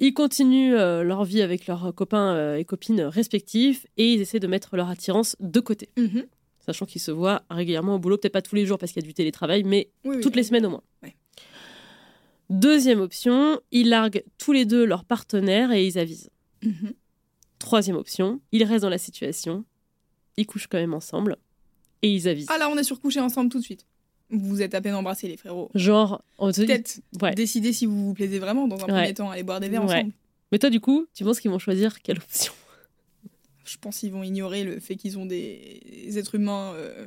Ils continuent euh, leur vie avec leurs copains euh, et copines respectifs et ils essaient de mettre leur attirance de côté. Mhm. Sachant qu'ils se voient régulièrement au boulot, peut-être pas tous les jours parce qu'il y a du télétravail, mais Oui, oui, toutes les semaines au moins. Ouais. Deuxième option, ils larguent tous les deux leurs partenaires et ils avisent. Mhm. Troisième option, ils restent dans la situation, ils couchent quand même ensemble et ils avisent. Ah là, on est surcouchés ensemble tout de suite. Vous vous êtes à peine embrassés, les frérots. Genre, on te dit- Peut-être Ouais. décider si vous vous plaisez vraiment dans un Ouais. premier temps, aller boire des verres Ouais. ensemble. Mais toi, du coup, tu penses qu'ils vont choisir quelle option? Je pense qu'ils vont ignorer le fait qu'ils ont des êtres humains euh,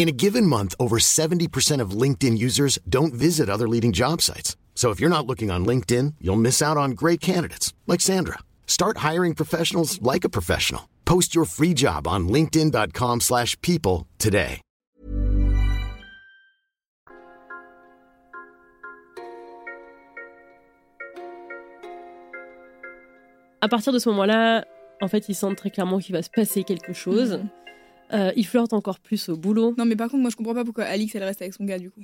In a given month, over 70% of LinkedIn users don't visit other leading job sites. So if you're not looking on LinkedIn, you'll miss out on great candidates like Sandra. Start hiring professionals like a professional. Post your free job on linkedin.com/people slash people today. À partir de ce moment-là, en fait, ils sentent très clairement qu'il va se passer quelque chose. Mhm. Euh, ils flirtent encore plus au boulot. Non, mais par contre, moi, je comprends pas pourquoi Alix, elle reste avec son gars, du coup.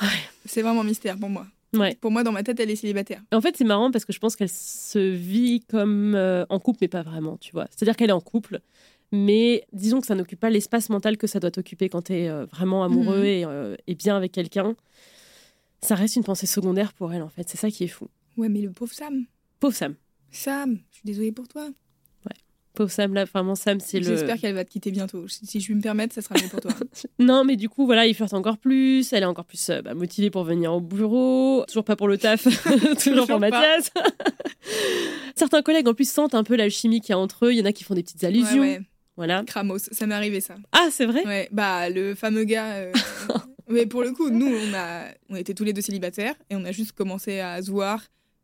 Ouais. C'est vraiment mystère pour moi. Ouais. Pour moi, dans ma tête, elle est célibataire. En fait, c'est marrant parce que je pense qu'elle se vit comme euh, en couple, mais pas vraiment, tu vois. C'est-à-dire qu'elle est en couple, mais disons que ça n'occupe pas l'espace mental que ça doit t'occuper quand t'es euh, vraiment amoureux Mhm. et, euh, et bien avec quelqu'un. Ça reste une pensée secondaire pour elle, en fait. C'est ça qui est fou. Ouais, mais le pauvre Sam. Pauvre Sam. Sam, je suis désolée pour toi. Pauvre Sam, là, vraiment, Sam, c'est le. J'espère qu'elle va te quitter bientôt. Si je puis me permettre, ça sera mieux pour toi. Non, mais du coup, voilà, il flirte encore plus. Elle est encore plus euh, bah, motivée pour venir au bureau. Toujours pas pour le taf, toujours Toujours pour. Mathias. Certains collègues, en plus, sentent un peu l'alchimie qu'il y a entre eux. Il y en a qui font des petites allusions. Ouais, ouais. Voilà. Kramos, ça m'est arrivé ça. Ah, c'est vrai? Ouais, bah le fameux gars. euh, Mais pour le coup, nous, on a, on était tous les deux célibataires et on a juste commencé à se voir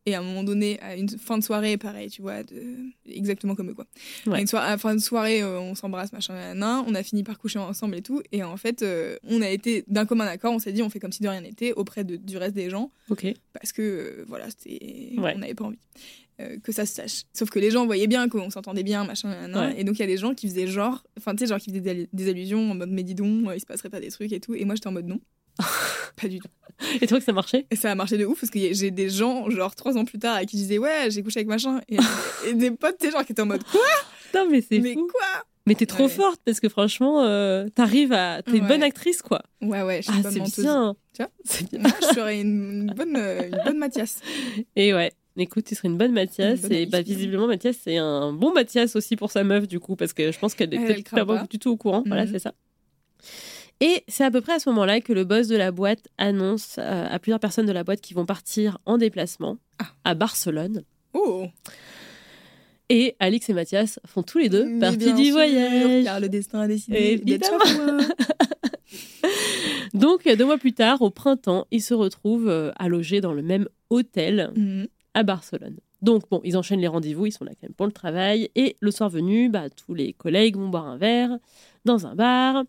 Et à un moment donné, à une fin de soirée, pareil, tu vois, de... exactement comme eux, quoi. Ouais. À, une soirée, à la fin de soirée, euh, on s'embrasse, machin, nan, on a fini par coucher ensemble et tout. Et en fait, euh, on a été d'un commun accord, on s'est dit, on fait comme si de rien n'était auprès de- du reste des gens, Ok. parce que, euh, voilà, c'était... Ouais. on n'avait pas envie. que ça se sache. Sauf que les gens voyaient bien qu'on s'entendait bien, machin, nan, nan. Ouais. et donc il y a des gens qui faisaient genre, enfin tu sais, genre qui faisaient des, des allusions en mode mais dis donc, il se passerait pas des trucs et tout, et moi j'étais en mode non, pas du tout. Et toi que ça marchait? Et ça a marché de ouf parce que j'ai des gens, genre trois ans plus tard, à qui je disais ouais, j'ai couché avec machin. Et, et des potes, sais, genre qui étaient en mode quoi? Non, mais c'est Mais fou. quoi? Mais t'es trop Ouais. forte parce que franchement, euh, t'arrives à. T'es une Ouais. bonne actrice, quoi. Ouais, ouais, je suis Ah, bonne menteuse. bien. Tu vois? C'est bien. Moi, je serais une, une bonne, euh, une bonne Mathias. Et ouais. Écoute, tu serais une bonne Mathias. Une bonne et bah, visiblement, Mathias, c'est un bon Mathias aussi pour sa meuf, du coup, parce que je pense qu'elle Elle, était elle pas pas. du tout au courant. Voilà, Mhm. c'est ça. Et c'est à peu près à ce moment-là que le boss de la boîte annonce euh, à plusieurs personnes de la boîte qui vont partir en déplacement Ah. à Barcelone. Oh Et Alix et Mathias font tous les deux Mais partie du sûr, voyage. Car le destin a décidé d'être. Donc, deux mois plus tard, au printemps, ils se retrouvent euh, à loger dans le même hôtel Mhm. à Barcelone. Donc, bon, ils enchaînent les rendez-vous, ils sont là quand même pour le travail. Et le soir venu, bah, tous les collègues vont boire un verre dans un bar.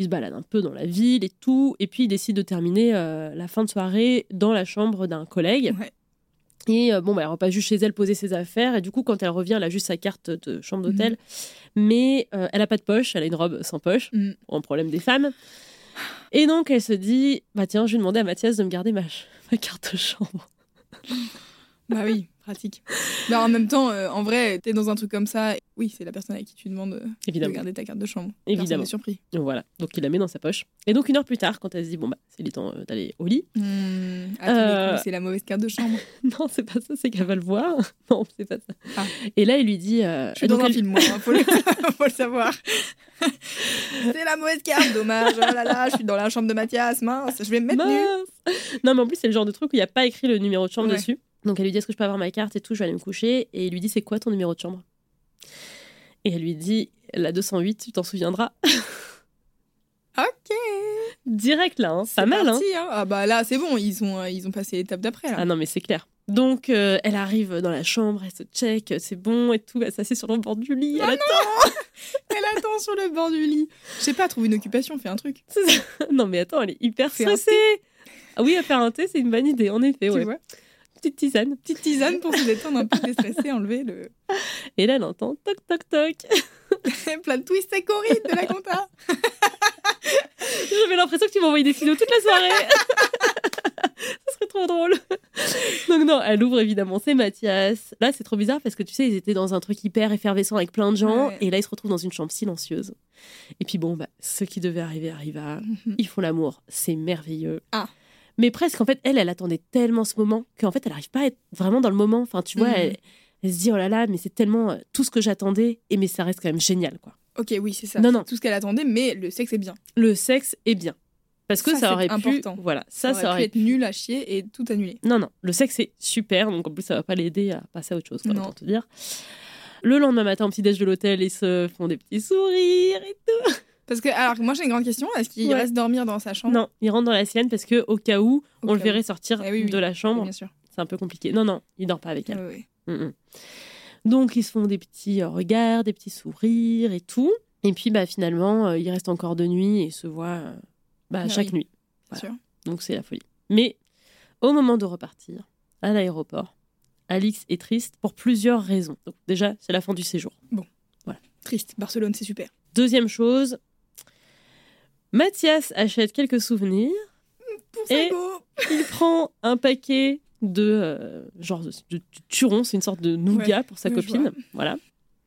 Ils se baladent un peu dans la ville et tout. Et puis, ils décident de terminer euh, la fin de soirée dans la chambre d'un collègue. Ouais. Et euh, bon, bah, elle repasse juste chez elle poser ses affaires. Et du coup, quand elle revient, elle a juste sa carte de chambre d'hôtel. Mais euh, elle a pas de poche, elle a une robe sans poche. Mhm. Un problème des femmes. Et donc, elle se dit bah tiens, je vais demander à Mathias de me garder ma, ma carte de chambre. Bah oui, pratique. Bah en même temps, euh, en vrai, t'es dans un truc comme ça. Oui, c'est la personne à qui tu demandes euh, de garder ta carte de chambre. Évidemment. Personne surpris. Voilà, donc il la met dans sa poche. Et donc une heure plus tard, quand elle se dit bon bah c'est le temps euh, d'aller au lit. Euh, coups, c'est la mauvaise carte de chambre. Non, c'est pas ça, c'est qu'elle va le voir. Non, c'est pas ça. Ah. Et là, il lui dit. euh, Je suis donc, dans un elle- film, moi, hein, faut, le... faut le savoir. c'est la mauvaise carte, dommage. Oh là là, je suis dans la chambre de Mathias, mince, je vais me mettre nue. Non, mais en plus, c'est le genre de truc où il n'y a pas écrit le numéro de chambre Ouais. dessus. Donc elle lui dit Est-ce que je peux avoir ma carte et tout Je vais aller me coucher. Et il lui dit C'est quoi ton numéro de chambre? Et elle lui dit La 208, tu t'en souviendras. Ok. Direct là, hein. C'est pas mal. Hein. parti, hein. Ah bah là, c'est bon, ils ont, euh, ils ont passé l'étape d'après. Ah non, mais c'est clair. Donc, euh, elle arrive dans la chambre, elle se check, c'est bon et tout. Elle s'assied sur le bord du lit. Ah elle attend. Elle attend sur le bord du lit. Je sais pas, trouve une occupation, fais un truc. Non, mais attends, elle est hyper stressée. Ah oui, à faire un thé, c'est une bonne idée, en effet. Tu ouais. vois? Petite tisane. Petite tisane pour se détendre un peu déstressé, enlever le Et là, elle entend toc, toc, toc. plein de twist et corrides de la compta. J'avais l'impression que tu m'envoyais des signaux toute la soirée. Ça serait trop drôle. Donc non, elle ouvre évidemment, c'est Mathias. Là, c'est trop bizarre parce que tu sais, ils étaient dans un truc hyper effervescent avec plein de gens. Ouais. Et là, ils se retrouvent dans une chambre silencieuse. Et puis bon, bah, ce qui devait arriver arriva. Mhm. Ils font l'amour, c'est merveilleux. Ah. Mais presque, en fait, elle, elle attendait tellement ce moment qu'en fait, elle n'arrive pas à être vraiment dans le moment. Enfin, tu vois, Mhm. elle, elle se dit, oh là là, mais c'est tellement euh, tout ce que j'attendais. Et mais ça reste quand même génial, quoi. Ok, oui, c'est ça. Non, non. Tout ce qu'elle attendait, mais le sexe est bien. Le sexe est bien. Parce que Ça, ça, aurait pu. important. Voilà, ça, Ça, ça aurait pu être nul à chier et tout annulé. Non, non, le sexe est super, donc en plus ça va pas l'aider à passer à autre chose, quoi, Non. autant te dire. Le lendemain matin, au petit-déj de l'hôtel, ils se font des petits sourires et tout. Parce que, alors, moi j'ai une grande question. Est-ce qu'il Ouais. reste dormir dans sa chambre? Non, ils rentrent dans la sienne parce que au cas où Au on le verrait sortir Eh oui, oui. de la chambre, Bien sûr. c'est un peu compliqué. Non, non, il dort pas avec elle. Ouais, ouais. Mm, mm. Donc ils se font des petits euh, regards, des petits sourires et tout. Et puis bah finalement, euh, ils restent encore de nuit et se voient euh, bah, Ah chaque nuit. Voilà. sûr. Donc c'est la folie. Mais au moment de repartir à l'aéroport, Alix est triste pour plusieurs raisons. Donc déjà, c'est la fin du séjour. Triste. Barcelone, c'est super. Deuxième chose, Mathias achète quelques souvenirs. Pour Et- Il prend un paquet de euh, genre de, de, de turon, c'est une sorte de nougat Ouais, pour sa copine. Voilà.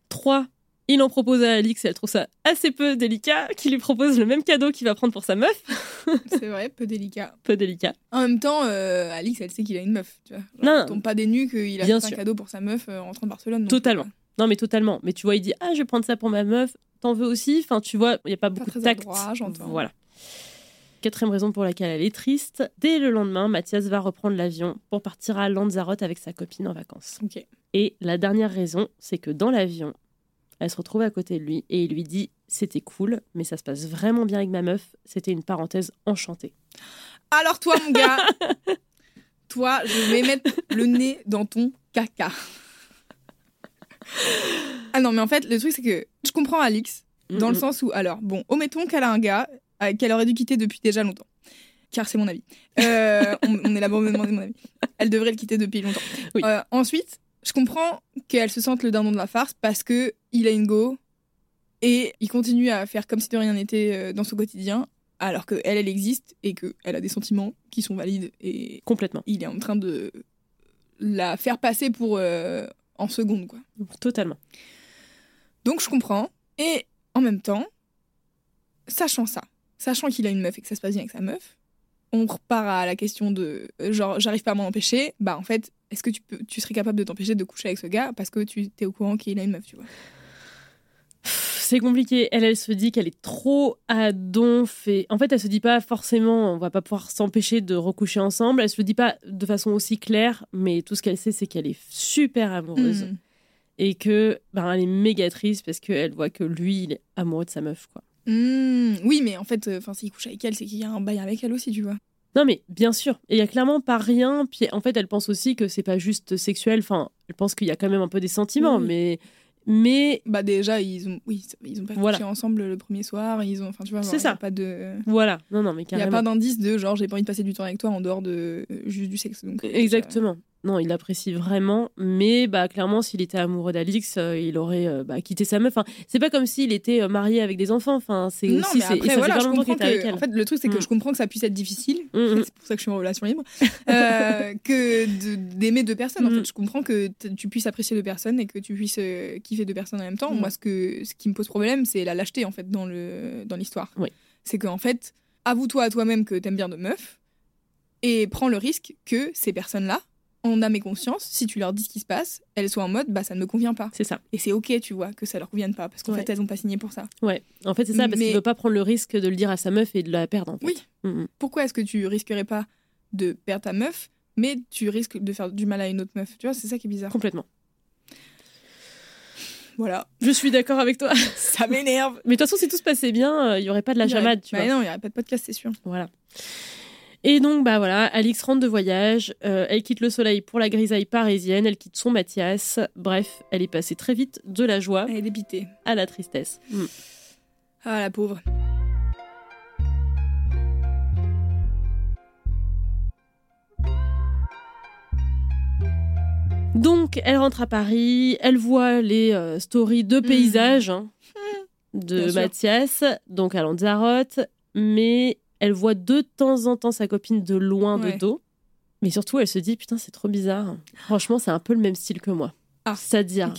Trois, il en propose à Alix et elle trouve ça assez peu délicat, qu'il lui propose le même cadeau qu'il va prendre pour sa meuf. C'est vrai, peu délicat. Peu délicat. En même temps, euh, Alix, elle sait qu'il a une meuf. Tu vois. Genre, Non, tombe pas des nues qu'il a Bien fait un cadeau pour sa meuf euh, en rentrant de Barcelone. non Totalement. quoi. Non, mais totalement. Mais tu vois, il dit Ah, je vais prendre ça pour ma meuf. T'en veux aussi Enfin, tu vois, il n'y a pas beaucoup de tact. Voilà. Quatrième raison pour laquelle elle est triste. Dès le lendemain, Mathias va reprendre l'avion pour partir à Lanzarote avec sa copine en vacances. Et la dernière raison, c'est que dans l'avion, elle se retrouve à côté de lui et il lui dit C'était cool, mais ça se passe vraiment bien avec ma meuf. C'était une parenthèse enchantée. Alors toi, mon gars, toi, je vais mettre le nez dans ton caca. Ah non, mais en fait, le truc, c'est que je comprends Alix, dans le sens où, alors, bon, omettons qu'elle a un gars euh, qu'elle aurait dû quitter depuis déjà longtemps. Car c'est mon avis. Euh, on, on est là pour me demander mon avis. Elle devrait le quitter depuis longtemps. Oui. Euh, ensuite, je comprends qu'elle se sente le dindon de la farce parce que il a une go et il continue à faire comme si de rien n'était dans son quotidien, alors que elle, elle existe et que elle a des sentiments qui sont valides et Complètement. il est en train de la faire passer pour en seconde, quoi. Totalement. Donc je comprends. Et en même temps, sachant ça, sachant qu'il a une meuf et que ça se passe bien avec sa meuf, on repart à la question de genre j'arrive pas à m'en empêcher. Bah en fait, est-ce que tu peux, tu serais capable de t'empêcher de coucher avec ce gars parce que tu t'es au courant qu'il a une meuf, tu vois? C'est compliqué. Elle, elle se dit qu'elle est trop à donf. Et... En fait, elle se dit pas forcément on va pas pouvoir s'empêcher de recoucher ensemble. Elle se le dit pas de façon aussi claire, mais tout ce qu'elle sait, c'est qu'elle est super amoureuse. Hmm. Et que ben, elle est méga triste parce qu'elle voit que lui, il est amoureux de sa meuf. quoi. Hmm, Oui, mais en fait, enfin s'il couche avec elle, c'est qu'il y a un bail avec elle aussi, tu vois. Non, mais bien sûr. Et il y a clairement pas rien. Puis en fait, elle pense aussi que c'est pas juste sexuel. Enfin, elle pense qu'il y a quand même un peu des sentiments. Oui. Mais, mais Bah déjà ils ont, oui, ils ont pas Voilà. couché ensemble le premier soir. Ils ont, enfin tu vois, C'est y a ça. pas de, voilà. Non, non, mais il y a pas d'indice de genre j'ai pas envie de passer du temps avec toi en dehors de juste du sexe. Donc, euh, Exactement. Non, il apprécie vraiment, mais bah clairement, s'il était amoureux d'Alix, euh, il aurait euh, bah, quitté sa meuf. Enfin, c'est pas comme s'il était euh, marié avec des enfants. Enfin, c'est Non, aussi mais et après, voilà, je comprends avec que. elle. En fait, le truc, c'est que Mm. je comprends que ça puisse être difficile. Mm, mm. C'est pour ça que je suis en relation libre. que de- d'aimer deux personnes. En fait, je comprends que t- tu puisses apprécier deux personnes et que tu puisses kiffer deux personnes en même temps. Moi, ce, que, ce qui me pose problème, c'est la lâcheté, en fait, dans le dans l'histoire. Oui. C'est qu'en fait, avoue-toi à toi-même que t'aimes bien deux meufs et prends le risque que ces personnes-là, en âme et conscience, si tu leur dis ce qui se passe, elles soient en mode bah ça ne me convient pas. C'est ça. Et c'est ok, tu vois, que ça leur convienne pas parce qu'en Ouais. fait elles ont pas signé pour ça. Ouais. En fait, c'est ça, parce Mais- qu'il veut pas prendre le risque de le dire à sa meuf et de la perdre. En fait. Oui. Mm, mm. pourquoi est-ce que tu risquerais pas de perdre ta meuf, mais tu risques de faire du mal à une autre meuf? Tu vois, c'est ça qui est bizarre. Complètement. Voilà, Je suis d'accord avec toi. ça m'énerve. Mais de toute façon, si tout se passait bien, euh, il y aurait pas de la aurait- chamade, tu Bah vois. non, il y aurait pas de podcast, c'est sûr. Voilà. Et donc, bah voilà, Alix rentre de voyage, euh, elle quitte le soleil pour la grisaille parisienne, elle quitte son Mathias. Bref, elle est passée très vite de la joie Elle est dépitée. à la tristesse. Mm. Ah la pauvre. Donc, elle rentre à Paris, elle voit les euh, stories de paysages hein, de. Mathias, donc à Lanzarote, mais elle voit de temps en temps sa copine de loin Ouais. de dos. Mais surtout, elle se dit Putain, c'est trop bizarre. Franchement, c'est un peu le même style que moi. Ah, C'est-à-dire,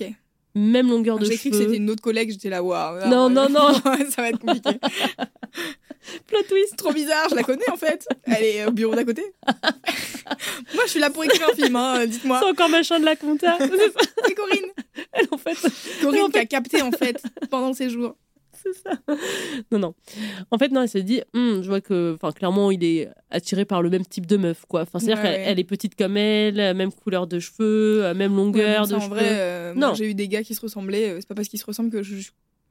même longueur de J'ai cru que cheveux. c'était une autre collègue, j'étais là, waouh. Non, non, non. ça va être compliqué. Plot twist Trop bizarre, je la connais en fait. Elle est au bureau d'à côté. Moi, je suis là pour écrire un film, hein, dites-moi. C'est encore machin de la compta. C'est Corinne. Elle, en fait, Corinne en qui a capté en fait pendant ces jours. C'est ça. Non, non. En fait, non, elle se dit, Hum, je vois que, enfin, clairement, il est attiré par le même type de meuf, quoi. Enfin, c'est-à-dire Ouais, qu'elle ouais. elle est petite comme elle, même couleur de cheveux, même Ouais, longueur ça, de en cheveux. vrai, euh, Non. j'ai eu des gars qui se ressemblaient. euh, c'est pas parce qu'ils se ressemblent que je, je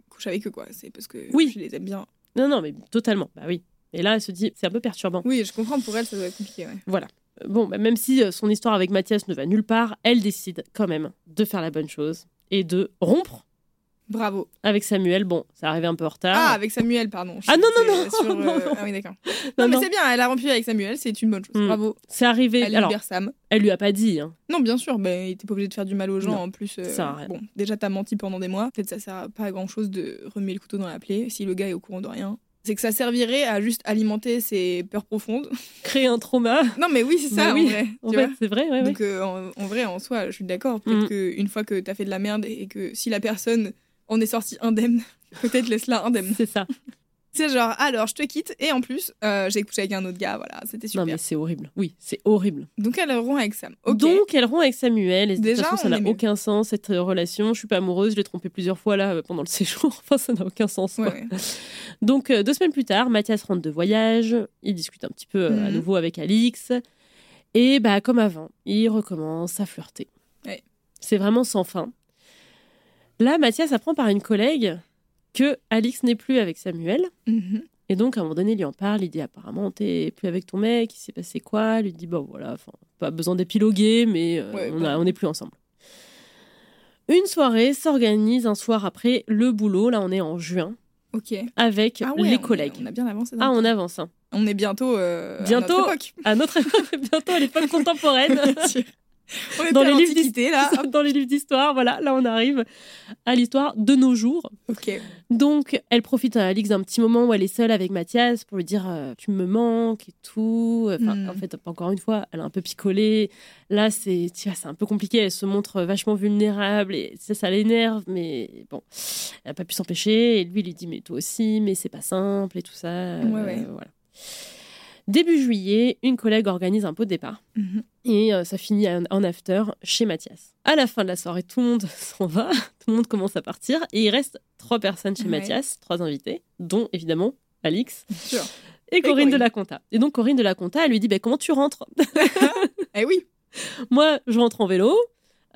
couche avec eux, quoi. C'est parce que Oui. je les aime bien. Non, non, mais totalement. Bah oui. Et là, elle se dit, c'est un peu perturbant. Oui, je comprends. Pour elle, ça doit être compliqué. Ouais. Bon, bah, même si euh, son histoire avec Mathias ne va nulle part, elle décide quand même de faire la bonne chose et de rompre Bravo. avec Samuel. Bon, ça arrivait un peu en retard. Ah, avec Samuel, pardon. Ah, non, non, non, sur, non, euh, non. Ah oui, d'accord. non, Non, mais c'est bien. Elle a rompu avec Samuel. C'est une bonne chose. Mm. Bravo. c'est arrivé. Elle Alors, Sam. elle lui a pas dit. hein. Non, bien sûr. Ben, il était pas obligé de faire du mal aux gens. En plus, euh, ça bon, déjà, t'as menti pendant des mois. Peut-être ça sert à pas à grand chose de remuer le couteau dans la plaie si le gars est au courant de rien. C'est que ça servirait à juste alimenter ses peurs profondes. Créer un trauma. Non, mais oui, c'est ça, Bah en oui, vrai. En fait, vois c'est vrai, ouais, ouais. Donc euh, en, en vrai, en soi, je suis d'accord. Peut-être Mm. qu'une fois que t'as fait de la merde et que si la personne en est sortie indemne, peut-être laisse-la indemne. C'est ça. C'est genre, alors je te quitte et en plus, euh, j'ai couché avec un autre gars, voilà, c'était super. Non, mais c'est horrible. Oui, c'est horrible. Donc elle rompt avec Sam. Donc, elle rompt avec Samuel. Et de toute Déjà, façon, ça on n'a aucun sens, cette euh, relation. Je suis pas amoureuse, je l'ai trompée plusieurs fois là euh, pendant le séjour. Enfin, ça n'a aucun sens. Ouais, quoi. ouais. Donc, euh, deux semaines plus tard, Mathias rentre de voyage. Il discute un petit peu euh, à Mhm. nouveau avec Alix. Et bah, comme avant, il recommence à flirter. Ouais. C'est vraiment sans fin. Là, Mathias apprend par une collègue que Alix n'est plus avec Samuel Mhm. Et donc, à un moment donné, il lui en parle. Il dit apparemment, t'es plus avec ton mec. Il s'est passé quoi? Il lui dit bon, voilà, pas besoin d'épiloguer, mais euh, Ouais, on, bah. a- on est plus ensemble. Une soirée s'organise un soir après le boulot. Là, on est en juin Ok. avec Ah ouais, les collègues. On a bien avancé. Ah, on avance. hein. On est bientôt. euh, à Bientôt. notre époque. À notre bientôt à l'époque contemporaine. On Dans les livres là. Dans les livres d'histoire, voilà, là on arrive à l'histoire de nos jours. Ok. Donc, elle profite à Alix d'un petit moment où elle est seule avec Mathias pour lui dire euh, Tu me manques et tout. Enfin, Mm. En fait, encore une fois, elle a un peu picolé. Là, c'est c'est un peu compliqué. Elle se montre vachement vulnérable et ça, ça l'énerve. Mais bon, elle n'a pas pu s'empêcher. Et lui, il lui dit Mais toi aussi, mais c'est pas simple et tout ça. Euh, Ouais, ouais. voilà. Début juillet, une collègue organise un pot de départ. Mhm. Et euh, ça finit en, after chez Mathias. À la fin de la soirée, tout le monde s'en va, tout le monde commence à partir, et il reste trois personnes chez Ouais. Mathias, trois invités, dont évidemment Alix et Corinne, Corinne. de la Conta. Et donc Corinne de la Conta, elle lui dit bah, comment tu rentres? Eh oui. Moi, je rentre en vélo.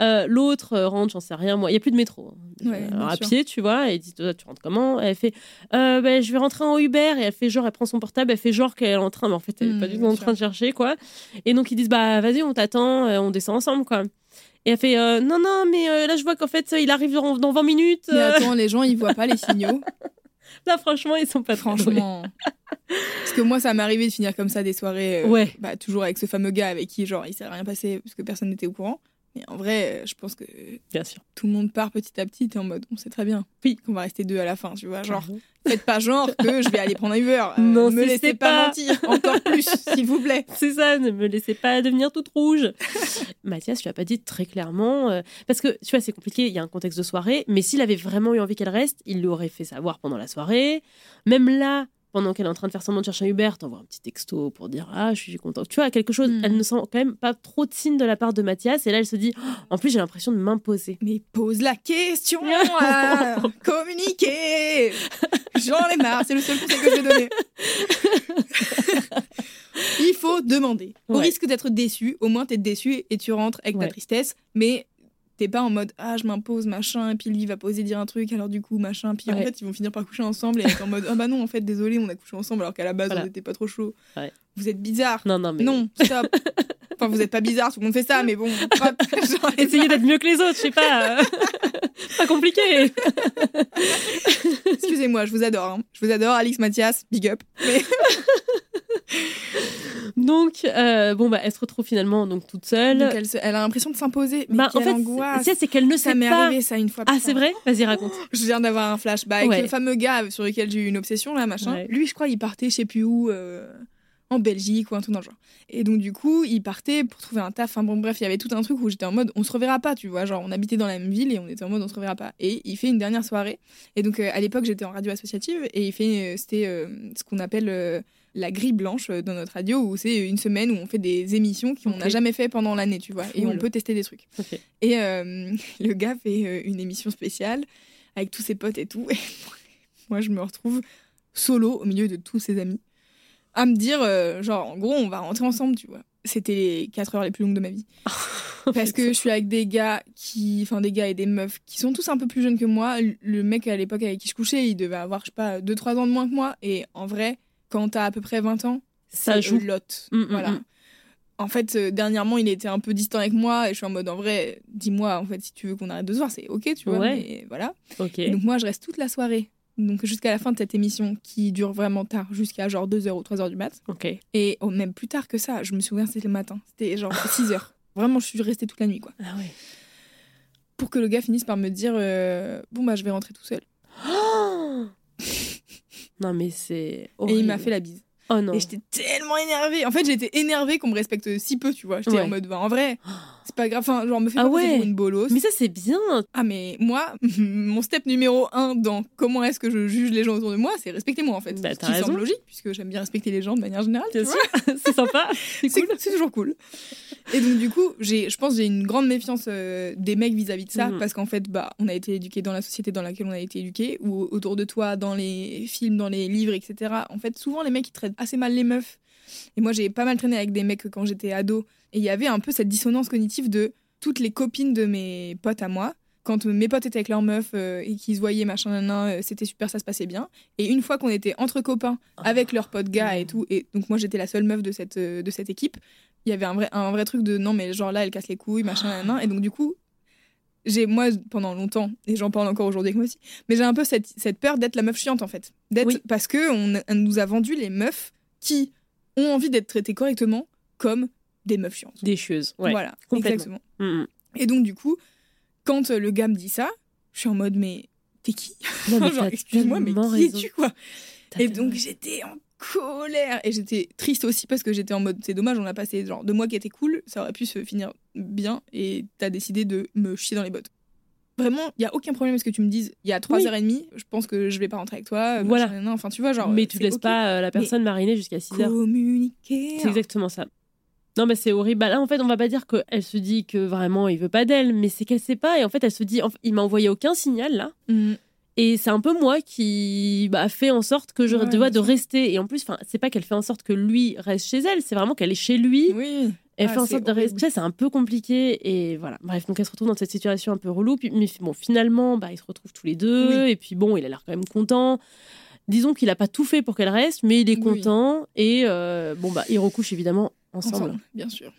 Euh, L'autre euh, rentre, j'en sais rien, moi. Il n'y a plus de métro. hein. Ouais, Euh, à sûr. pied, tu vois. Et dit Toi, tu rentres comment? Elle fait euh, bah, Je vais rentrer en Uber. Et elle fait genre, elle prend son portable, elle fait genre qu'elle est en train, mais en fait, elle n'est pas du tout en train de chercher, quoi. Et donc, ils disent Bah, vas-y, on t'attend, on descend ensemble, quoi. Et elle fait euh, Non, non, mais euh, là, je vois qu'en fait, il arrive dans, dans 20 minutes. Mais attends, les gens, ils voient pas les signaux. Là, franchement, ils sont pas. Franchement. Parce que moi, ça m'est arrivé de finir comme ça des soirées. Ouais. Bah, toujours avec ce fameux gars avec qui, genre, il s'est rien passé parce que personne n'était au courant. En vrai, je pense que Bien sûr. tout le monde part petit à petit. T'es en mode, on sait très bien. Oui, qu'on va rester deux à la fin, tu vois. Genre, Mhm. faites pas genre que je vais aller prendre un Uber. Euh, Non, me si laissez pas, pas. mentir. Encore plus, s'il vous plaît. C'est ça, ne me laissez pas devenir toute rouge. Mathias, tu as pas dit très clairement. euh, parce que, tu vois, c'est compliqué, il y a un contexte de soirée, mais s'il avait vraiment eu envie qu'elle reste, il l'aurait fait savoir pendant la soirée. Même là, pendant qu'elle est en train de faire semblant de chercher un Uber, t'envoies un petit texto pour dire Ah, je suis contente. Tu vois, quelque chose, Mm. elle ne sent quand même pas trop de signes de la part de Mathias, et là, elle se dit Oh, En plus, j'ai l'impression de m'imposer. Mais pose la question, là. communiquer. J'en ai marre, c'est le seul conseil que je vais donner. Il faut demander. Au Ouais. risque d'être déçu, au moins t'es déçu et tu rentres avec Ouais. ta tristesse, mais t'es pas en mode ah je m'impose machin et puis lui il va poser dire un truc alors du coup machin puis en fait ils vont finir par coucher ensemble et être en mode ah bah non en fait désolé on a couché ensemble alors qu'à la base Voilà. on n'était pas trop chaud. Ouais. Vous êtes bizarre. Non, non, mais. Non, stop. enfin vous êtes pas bizarre, tout le monde fait ça mais bon. genre, Essayez d'être mieux que les autres, je sais pas. euh, pas compliqué. Excusez-moi, je vous adore. hein. Je vous adore, Alix Mathias, big up. Mais Donc, euh, bon, bah, elle se retrouve finalement donc toute seule. donc elle, se- elle a l'impression de s'imposer. Mais Bah, en fait, c'est c'est qu'elle ne ça sait m'est pas. arrivé ça une fois. Ah, c'est vrai Vas-y, raconte. Je viens d'avoir un flashback Ouais. le fameux gars sur lequel j'ai eu une obsession là, machin. Ouais. Lui, je crois, il partait, je sais plus où, euh, en Belgique ou un truc dans le genre. Et donc du coup, il partait pour trouver un taf. Enfin bon, bref, il y avait tout un truc où j'étais en mode, on se reverra pas, tu vois. Genre, on habitait dans la même ville et on était en mode, on se reverra pas. Et il fait une dernière soirée. Et donc euh, à l'époque, j'étais en radio associative et il fait, euh, c'était euh, ce qu'on appelle la grille blanche dans notre radio où c'est une semaine où on fait des émissions qu'on n'a jamais fait pendant l'année, tu vois. Et on peut tester des trucs. Et euh, le gars fait une émission spéciale avec tous ses potes et tout. Et moi, je me retrouve solo au milieu de tous ses amis à me dire, euh, genre, en gros, on va rentrer ensemble, tu vois. C'était les 4 heures les plus longues de ma vie. Parce que je suis avec des gars qui, enfin, des gars et des meufs qui sont tous un peu plus jeunes que moi. Le- mec à l'époque avec qui je couchais, il devait avoir, je sais pas, 2-3 ans de moins que moi. Et en vrai, quand t'as à peu près 20 ans, Ça joue. lot. Mm, mm, voilà. mm. En fait, euh, dernièrement, il était un peu distant avec moi et je suis en mode, en vrai, dis-moi, en fait, si tu veux qu'on arrête de se voir, c'est ok, tu vois. Ouais. Mais voilà. Ok. Et donc, moi, je reste toute la soirée. Donc, jusqu'à la fin de cette émission qui dure vraiment tard, jusqu'à genre 2h ou 3h du mat. Ok. Et oh, même plus tard que ça, je me souviens, c'était le matin. C'était genre 6h. Vraiment, je suis restée toute la nuit, quoi. Ah ouais. Pour que le gars finisse par me dire, euh, bon, bah, je vais rentrer tout seul. non, mais c'est. Et il m'a fait la bise. Oh non. Et j'étais tellement énervée. En fait, j'étais énervée qu'on me respecte si peu, tu vois. J'étais Ouais. en mode, bah, en vrai, pas grave. Enfin, genre, me fais Ah ouais. une bolosse. Mais ça, c'est bien. Ah, mais moi, mon step numéro un dans comment est-ce que je juge les gens autour de moi, c'est respecter moi, en fait. Bah, Ce t'as qui raison. semble logique, puisque j'aime bien respecter les gens de manière générale. c'est sympa. C'est cool. c'est toujours cool. Et donc, du coup, je pense que j'ai une grande méfiance euh, des mecs vis-à-vis de ça, Mhm. parce qu'en fait, bah, on a été éduqués dans la société dans laquelle on a été éduqués, ou autour de toi, dans les films, dans les livres, etc. En fait, souvent, les mecs, ils traitent assez mal les meufs. Et moi, j'ai pas mal traîné avec des mecs quand j'étais ado. Et il y avait un peu cette dissonance cognitive de toutes les copines de mes potes à moi. quand mes potes étaient avec leurs meufs euh, et qu'ils se voyaient, machin, nan, nan, euh, c'était super, ça se passait bien. Et une fois qu'on était entre copains avec leurs potes gars et tout, et donc moi j'étais la seule meuf de cette, euh, de cette équipe, il y avait un vrai, un vrai truc de non, mais genre là, elle casse les couilles, machin, nan, nan. Et donc du coup, j'ai, moi, pendant longtemps, et j'en parle encore aujourd'hui avec moi aussi, mais j'ai un peu cette, cette peur d'être la meuf chiante en fait. D'être, Oui. Parce que on, on nous a vendu les meufs qui ont envie d'être traitées correctement comme des meufs chiantes. Des choses. Ouais. Voilà, complètement. exactement. Mm, mm. Et donc, du coup, quand euh, le gars me dit ça, je suis en mode, mais t'es qui Non, mais excuse-moi, mais qui es-tu, quoi Et donc, j'étais en colère. Et j'étais triste aussi parce que j'étais en mode, c'est dommage, on a passé genre deux mois qui étaient cool, ça aurait pu se finir bien, et t'as décidé de me chier dans les bottes. Vraiment, il y a aucun problème à ce que tu me dises. Il y a trois Oui. heures et demie, je pense que je vais pas rentrer avec toi. Voilà. machin, nan. Enfin, tu vois, genre. mais tu laisses pas euh, la personne mariner jusqu'à 6 heures. Communiquer. C'est exactement ça. Non, mais c'est horrible. Bah, là, en fait, on va pas dire qu'elle se dit que vraiment il veut pas d'elle, mais c'est qu'elle sait pas. Et en fait, elle se dit, en fait, il m'a envoyé aucun signal là. Mm. Et c'est un peu moi qui bah, fait en sorte que je Ouais, dois de rester. Et en plus, c'est pas qu'elle fait en sorte que lui reste chez elle, c'est vraiment qu'elle est chez lui. Oui. Elle Ah, fait en sorte de rester. Ça, c'est un peu compliqué. Et voilà. Bref, donc elle se retrouve dans cette situation un peu relou. Puis, mais bon, finalement, bah, ils se retrouvent tous les deux. Oui. Et puis bon, il a l'air quand même content. Disons qu'il a pas tout fait pour qu'elle reste, mais il est Oui. content. Et euh, bon, bah, ils recouchent évidemment ensemble. Ensemble, bien sûr.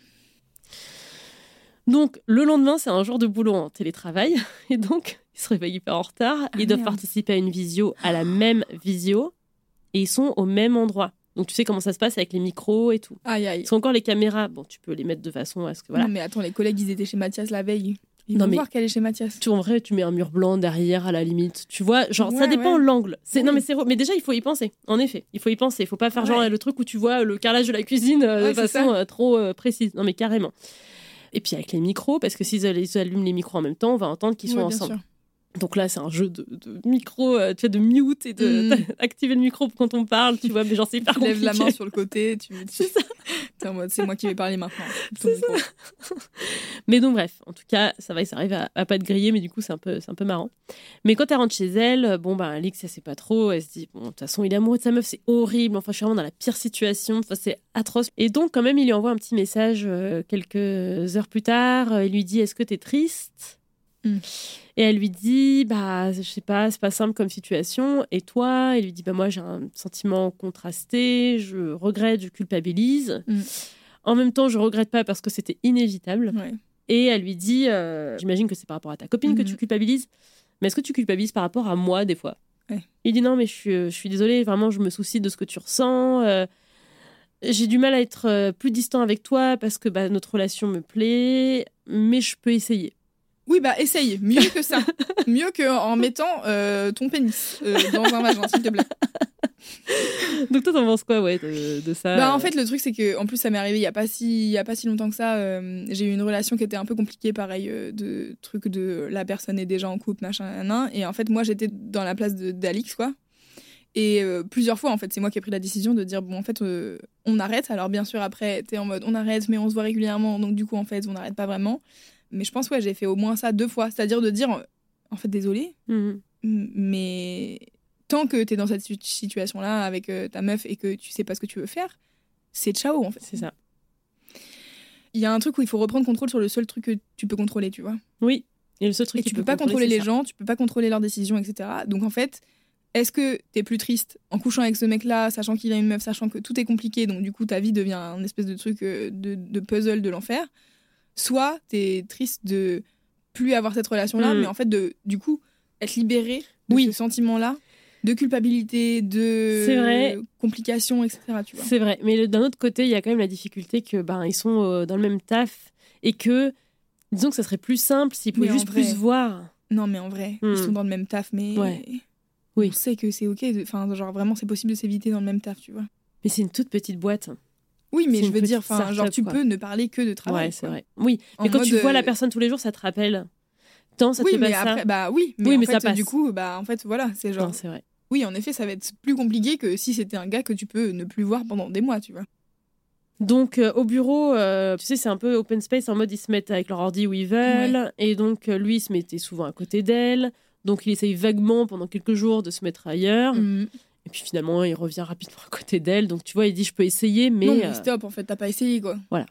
Donc, le lendemain, c'est un jour de boulot en télétravail. Et donc, ils se réveillent hyper en retard. Ah, ils doivent participer à une visio, à la même visio. Et ils sont au même endroit. Donc, tu sais comment ça se passe avec les micros et tout. Aïe, aïe. Ils sont encore les caméras. Bon, tu peux les mettre de façon à ce que. Voilà. Non, mais attends, les collègues, ils étaient chez Mathias la veille. Ils Non, vont mais- voir qu'elle est chez Mathias. Tu, en vrai, tu mets un mur blanc derrière à la limite. Tu vois, genre, ça dépend ouais. l'angle. C'est Non, mais c'est. Mais déjà, il faut y penser. En effet, il faut y penser. Il faut pas faire genre Ouais. le truc où tu vois le carrelage de la cuisine euh, de façon euh, trop euh, précise. Non, mais carrément. Et puis avec les micros, parce que s'ils ils allument les micros en même temps, on va entendre qu'ils sont ensemble. sûr. Donc là, c'est un jeu de, de micro, euh, tu vois, de mute et de Mm. d'activer le micro quand on parle, tu vois, mais genre c'est hyper Tu lèves la main sur le côté, tu. tu... T'es en mode, c'est moi qui vais parler maintenant. Micro. Mais donc bref, en tout cas, ça va, ça arrive à, à pas te griller, mais du coup c'est un peu, c'est un peu marrant. Mais quand elle rentre chez elle, euh, bon bah Alix, elle sait pas trop, elle se dit bon de toute façon il est amoureux de sa meuf, c'est horrible. Enfin je suis vraiment dans la pire situation, enfin c'est atroce. Et donc quand même il lui envoie un petit message euh, quelques heures plus tard. Il lui dit est-ce que t'es triste? Mm. Et elle lui dit bah je sais pas, c'est pas simple comme situation. Et toi Il lui dit bah moi j'ai un sentiment contrasté, je regrette, je culpabilise. Mm. En même temps, je regrette pas parce que c'était inévitable. Ouais. Et elle lui dit euh, J'imagine que c'est par rapport à ta copine que tu culpabilises, mais est-ce que tu culpabilises par rapport à moi des fois Ouais. Il dit Non, mais je suis, je suis désolée, vraiment, je me soucie de ce que tu ressens. euh, j'ai du mal à être euh, plus distant avec toi parce que bah, notre relation me plaît, mais je peux essayer. Oui, bah essaye. Mieux que ça. Mieux que en mettant euh, ton pénis euh, dans un vagin, s'il te plaît. Donc toi, t'en penses quoi ouais, de, de ça Bah, euh, en fait, le truc, c'est que, en plus, ça m'est arrivé il y a pas si, y a pas si longtemps que ça. euh, j'ai eu une relation qui était un peu compliquée, pareil, euh, de trucs de la personne est déjà en couple, machin, nan, Et en fait, moi, j'étais dans la place d'Alix, quoi. Et euh, plusieurs fois, en fait, c'est moi qui ai pris la décision de dire, bon, en fait, euh, on arrête. Alors, bien sûr, après, t'es en mode, on arrête, mais on se voit régulièrement. Donc, du coup, en fait, on n'arrête pas vraiment. Mais je pense, ouais, j'ai fait au moins ça deux fois. C'est-à-dire de dire, en fait, désolé, mhm. mais tant que tu es dans cette situ- situation-là avec euh, ta meuf et que tu sais pas ce que tu veux faire, c'est ciao en fait. c'est ça. Il y a un truc où il faut reprendre contrôle sur le seul truc que tu peux contrôler, tu vois. Oui. Et le seul truc Et qui tu peut peux pas contrôler les ça. gens, tu peux pas contrôler leurs décisions, etc. Donc en fait, est-ce que t'es plus triste en couchant avec ce mec-là, sachant qu'il a une meuf, sachant que tout est compliqué, donc du coup ta vie devient un espèce de truc euh, de, de puzzle de l'enfer Soit t'es triste de plus avoir cette relation-là, Mm. mais en fait de du coup être libéré de Oui. ce sentiment-là de culpabilité, de C'est vrai. complications, etc. C'est vrai, mais d'un autre côté, il y a quand même la difficulté que ben ils sont euh, dans le même taf et que disons que ça serait plus simple s'ils pouvaient juste vrai. plus se voir. Non, mais en vrai, Mm. ils sont dans le même taf, mais Ouais. Oui. on sait que c'est ok. Enfin, genre vraiment, c'est possible de s'éviter dans le même taf, tu vois. Mais c'est une toute petite boîte. Oui, mais je veux dire, enfin, genre tu quoi. peux ne parler que de travail. ouais, c'est vrai. Oui, En mais quand tu vois la euh, personne tous les jours, ça te rappelle. Tant ça te oui, fait mais pas ça. après, bah oui, mais, Oui, en mais fait, ça passe. du coup, bah en fait, voilà, c'est genre. C'est vrai. Oui, en effet, ça va être plus compliqué que si c'était un gars que tu peux ne plus voir pendant des mois, tu vois. Donc euh, au bureau, euh, tu sais, c'est un peu open space en mode ils se mettent avec leur ordi où ils veulent. Et donc lui, il se mettait souvent à côté d'elle. Donc il essaye vaguement pendant quelques jours de se mettre ailleurs. Mm. Et puis finalement, il revient rapidement à côté d'elle. Donc tu vois, il dit je peux essayer, mais. non, mais euh, stop, en fait, t'as pas essayé, quoi. Voilà.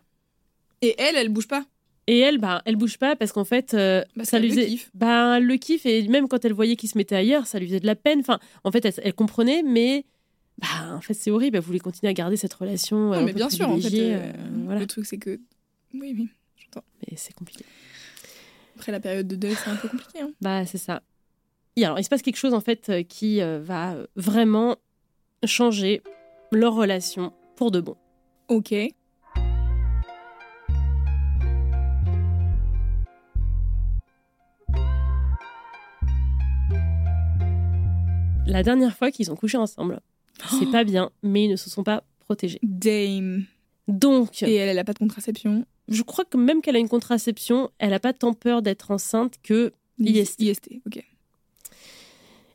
Et elle, elle bouge pas. Et elle, bah, elle bouge pas parce qu'en fait, euh, Parce ça lui le faisait. kiffe. Bah, elle le kiffe et même quand elle voyait qu'il se mettait ailleurs, ça lui faisait de la peine. Enfin, en fait, elle, elle comprenait, mais bah, en fait, c'est horrible. Elle voulait continuer à garder cette relation. euh, Non, un mais bien sûr, en fait, euh, euh, voilà. le truc c'est que. Oui, oui, j'entends. Mais c'est compliqué. Après la période de deuil, c'est un peu compliqué. Hein. Bah, c'est ça. Alors, il se passe quelque chose en fait euh, qui euh, va euh, vraiment changer leur relation pour de bon. Ok. La dernière fois qu'ils ont couché ensemble, c'est pas bien, mais ils ne se sont pas protégés. Dame. Donc, Et elle, elle a pas de contraception. je crois que même qu'elle a une contraception, elle a pas tant peur d'être enceinte que IST. IST, ok.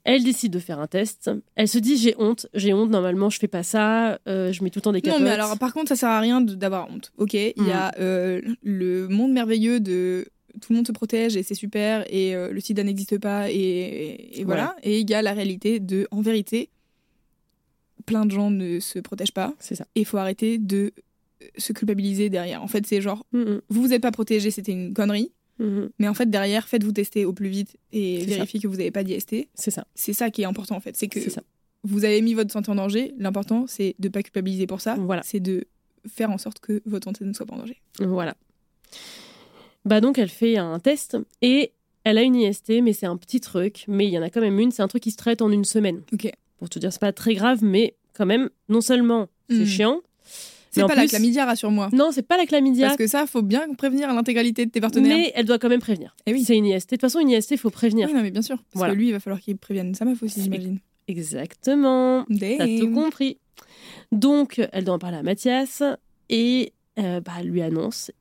Elle décide de faire un test. Elle se dit j'ai honte, j'ai honte. Normalement, je fais pas ça. euh, je mets tout le temps des capotes. Non, mais alors, par contre, ça sert à rien d'avoir honte. Ok, il y a euh, le monde merveilleux de tout le monde se protège et c'est super et euh, le sida n'existe pas et, et- et voilà. Et il y a la réalité de, en vérité, plein de gens ne se protègent pas c'est ça. et il faut arrêter de se culpabiliser derrière. En fait, c'est genre, Mhm, vous vous êtes pas protégé, c'était une connerie, mhm. mais en fait, derrière, faites-vous tester au plus vite et vérifiez que vous n'avez pas d'IST. C'est ça. C'est ça qui est important en fait. C'est que ça. vous avez mis votre santé en danger. L'important, c'est de pas culpabiliser pour ça. Voilà. C'est de faire en sorte que votre santé ne soit pas en danger. Voilà. Bah donc elle fait un test et elle a une IST, mais c'est un petit truc. Mais il y en a quand même une. C'est un truc qui se traite en une semaine. Ok. Pour te dire, c'est pas très grave, mais quand même, non seulement c'est Mhm. chiant. C'est pas la chlamydia, rassure-moi. Non, c'est pas la chlamydia. Parce que ça, faut bien prévenir l'intégralité de tes partenaires. Mais elle doit quand même prévenir. Eh oui. C'est une IST. De toute façon, une IST, il faut prévenir. Oui, non, mais bien sûr. Parce Voilà. que lui, il va falloir qu'il prévienne sa meuf aussi, j'imagine. Exactement. T'as tout compris. Donc, elle doit en parler à Mathias et euh, bah, elle lui annonce.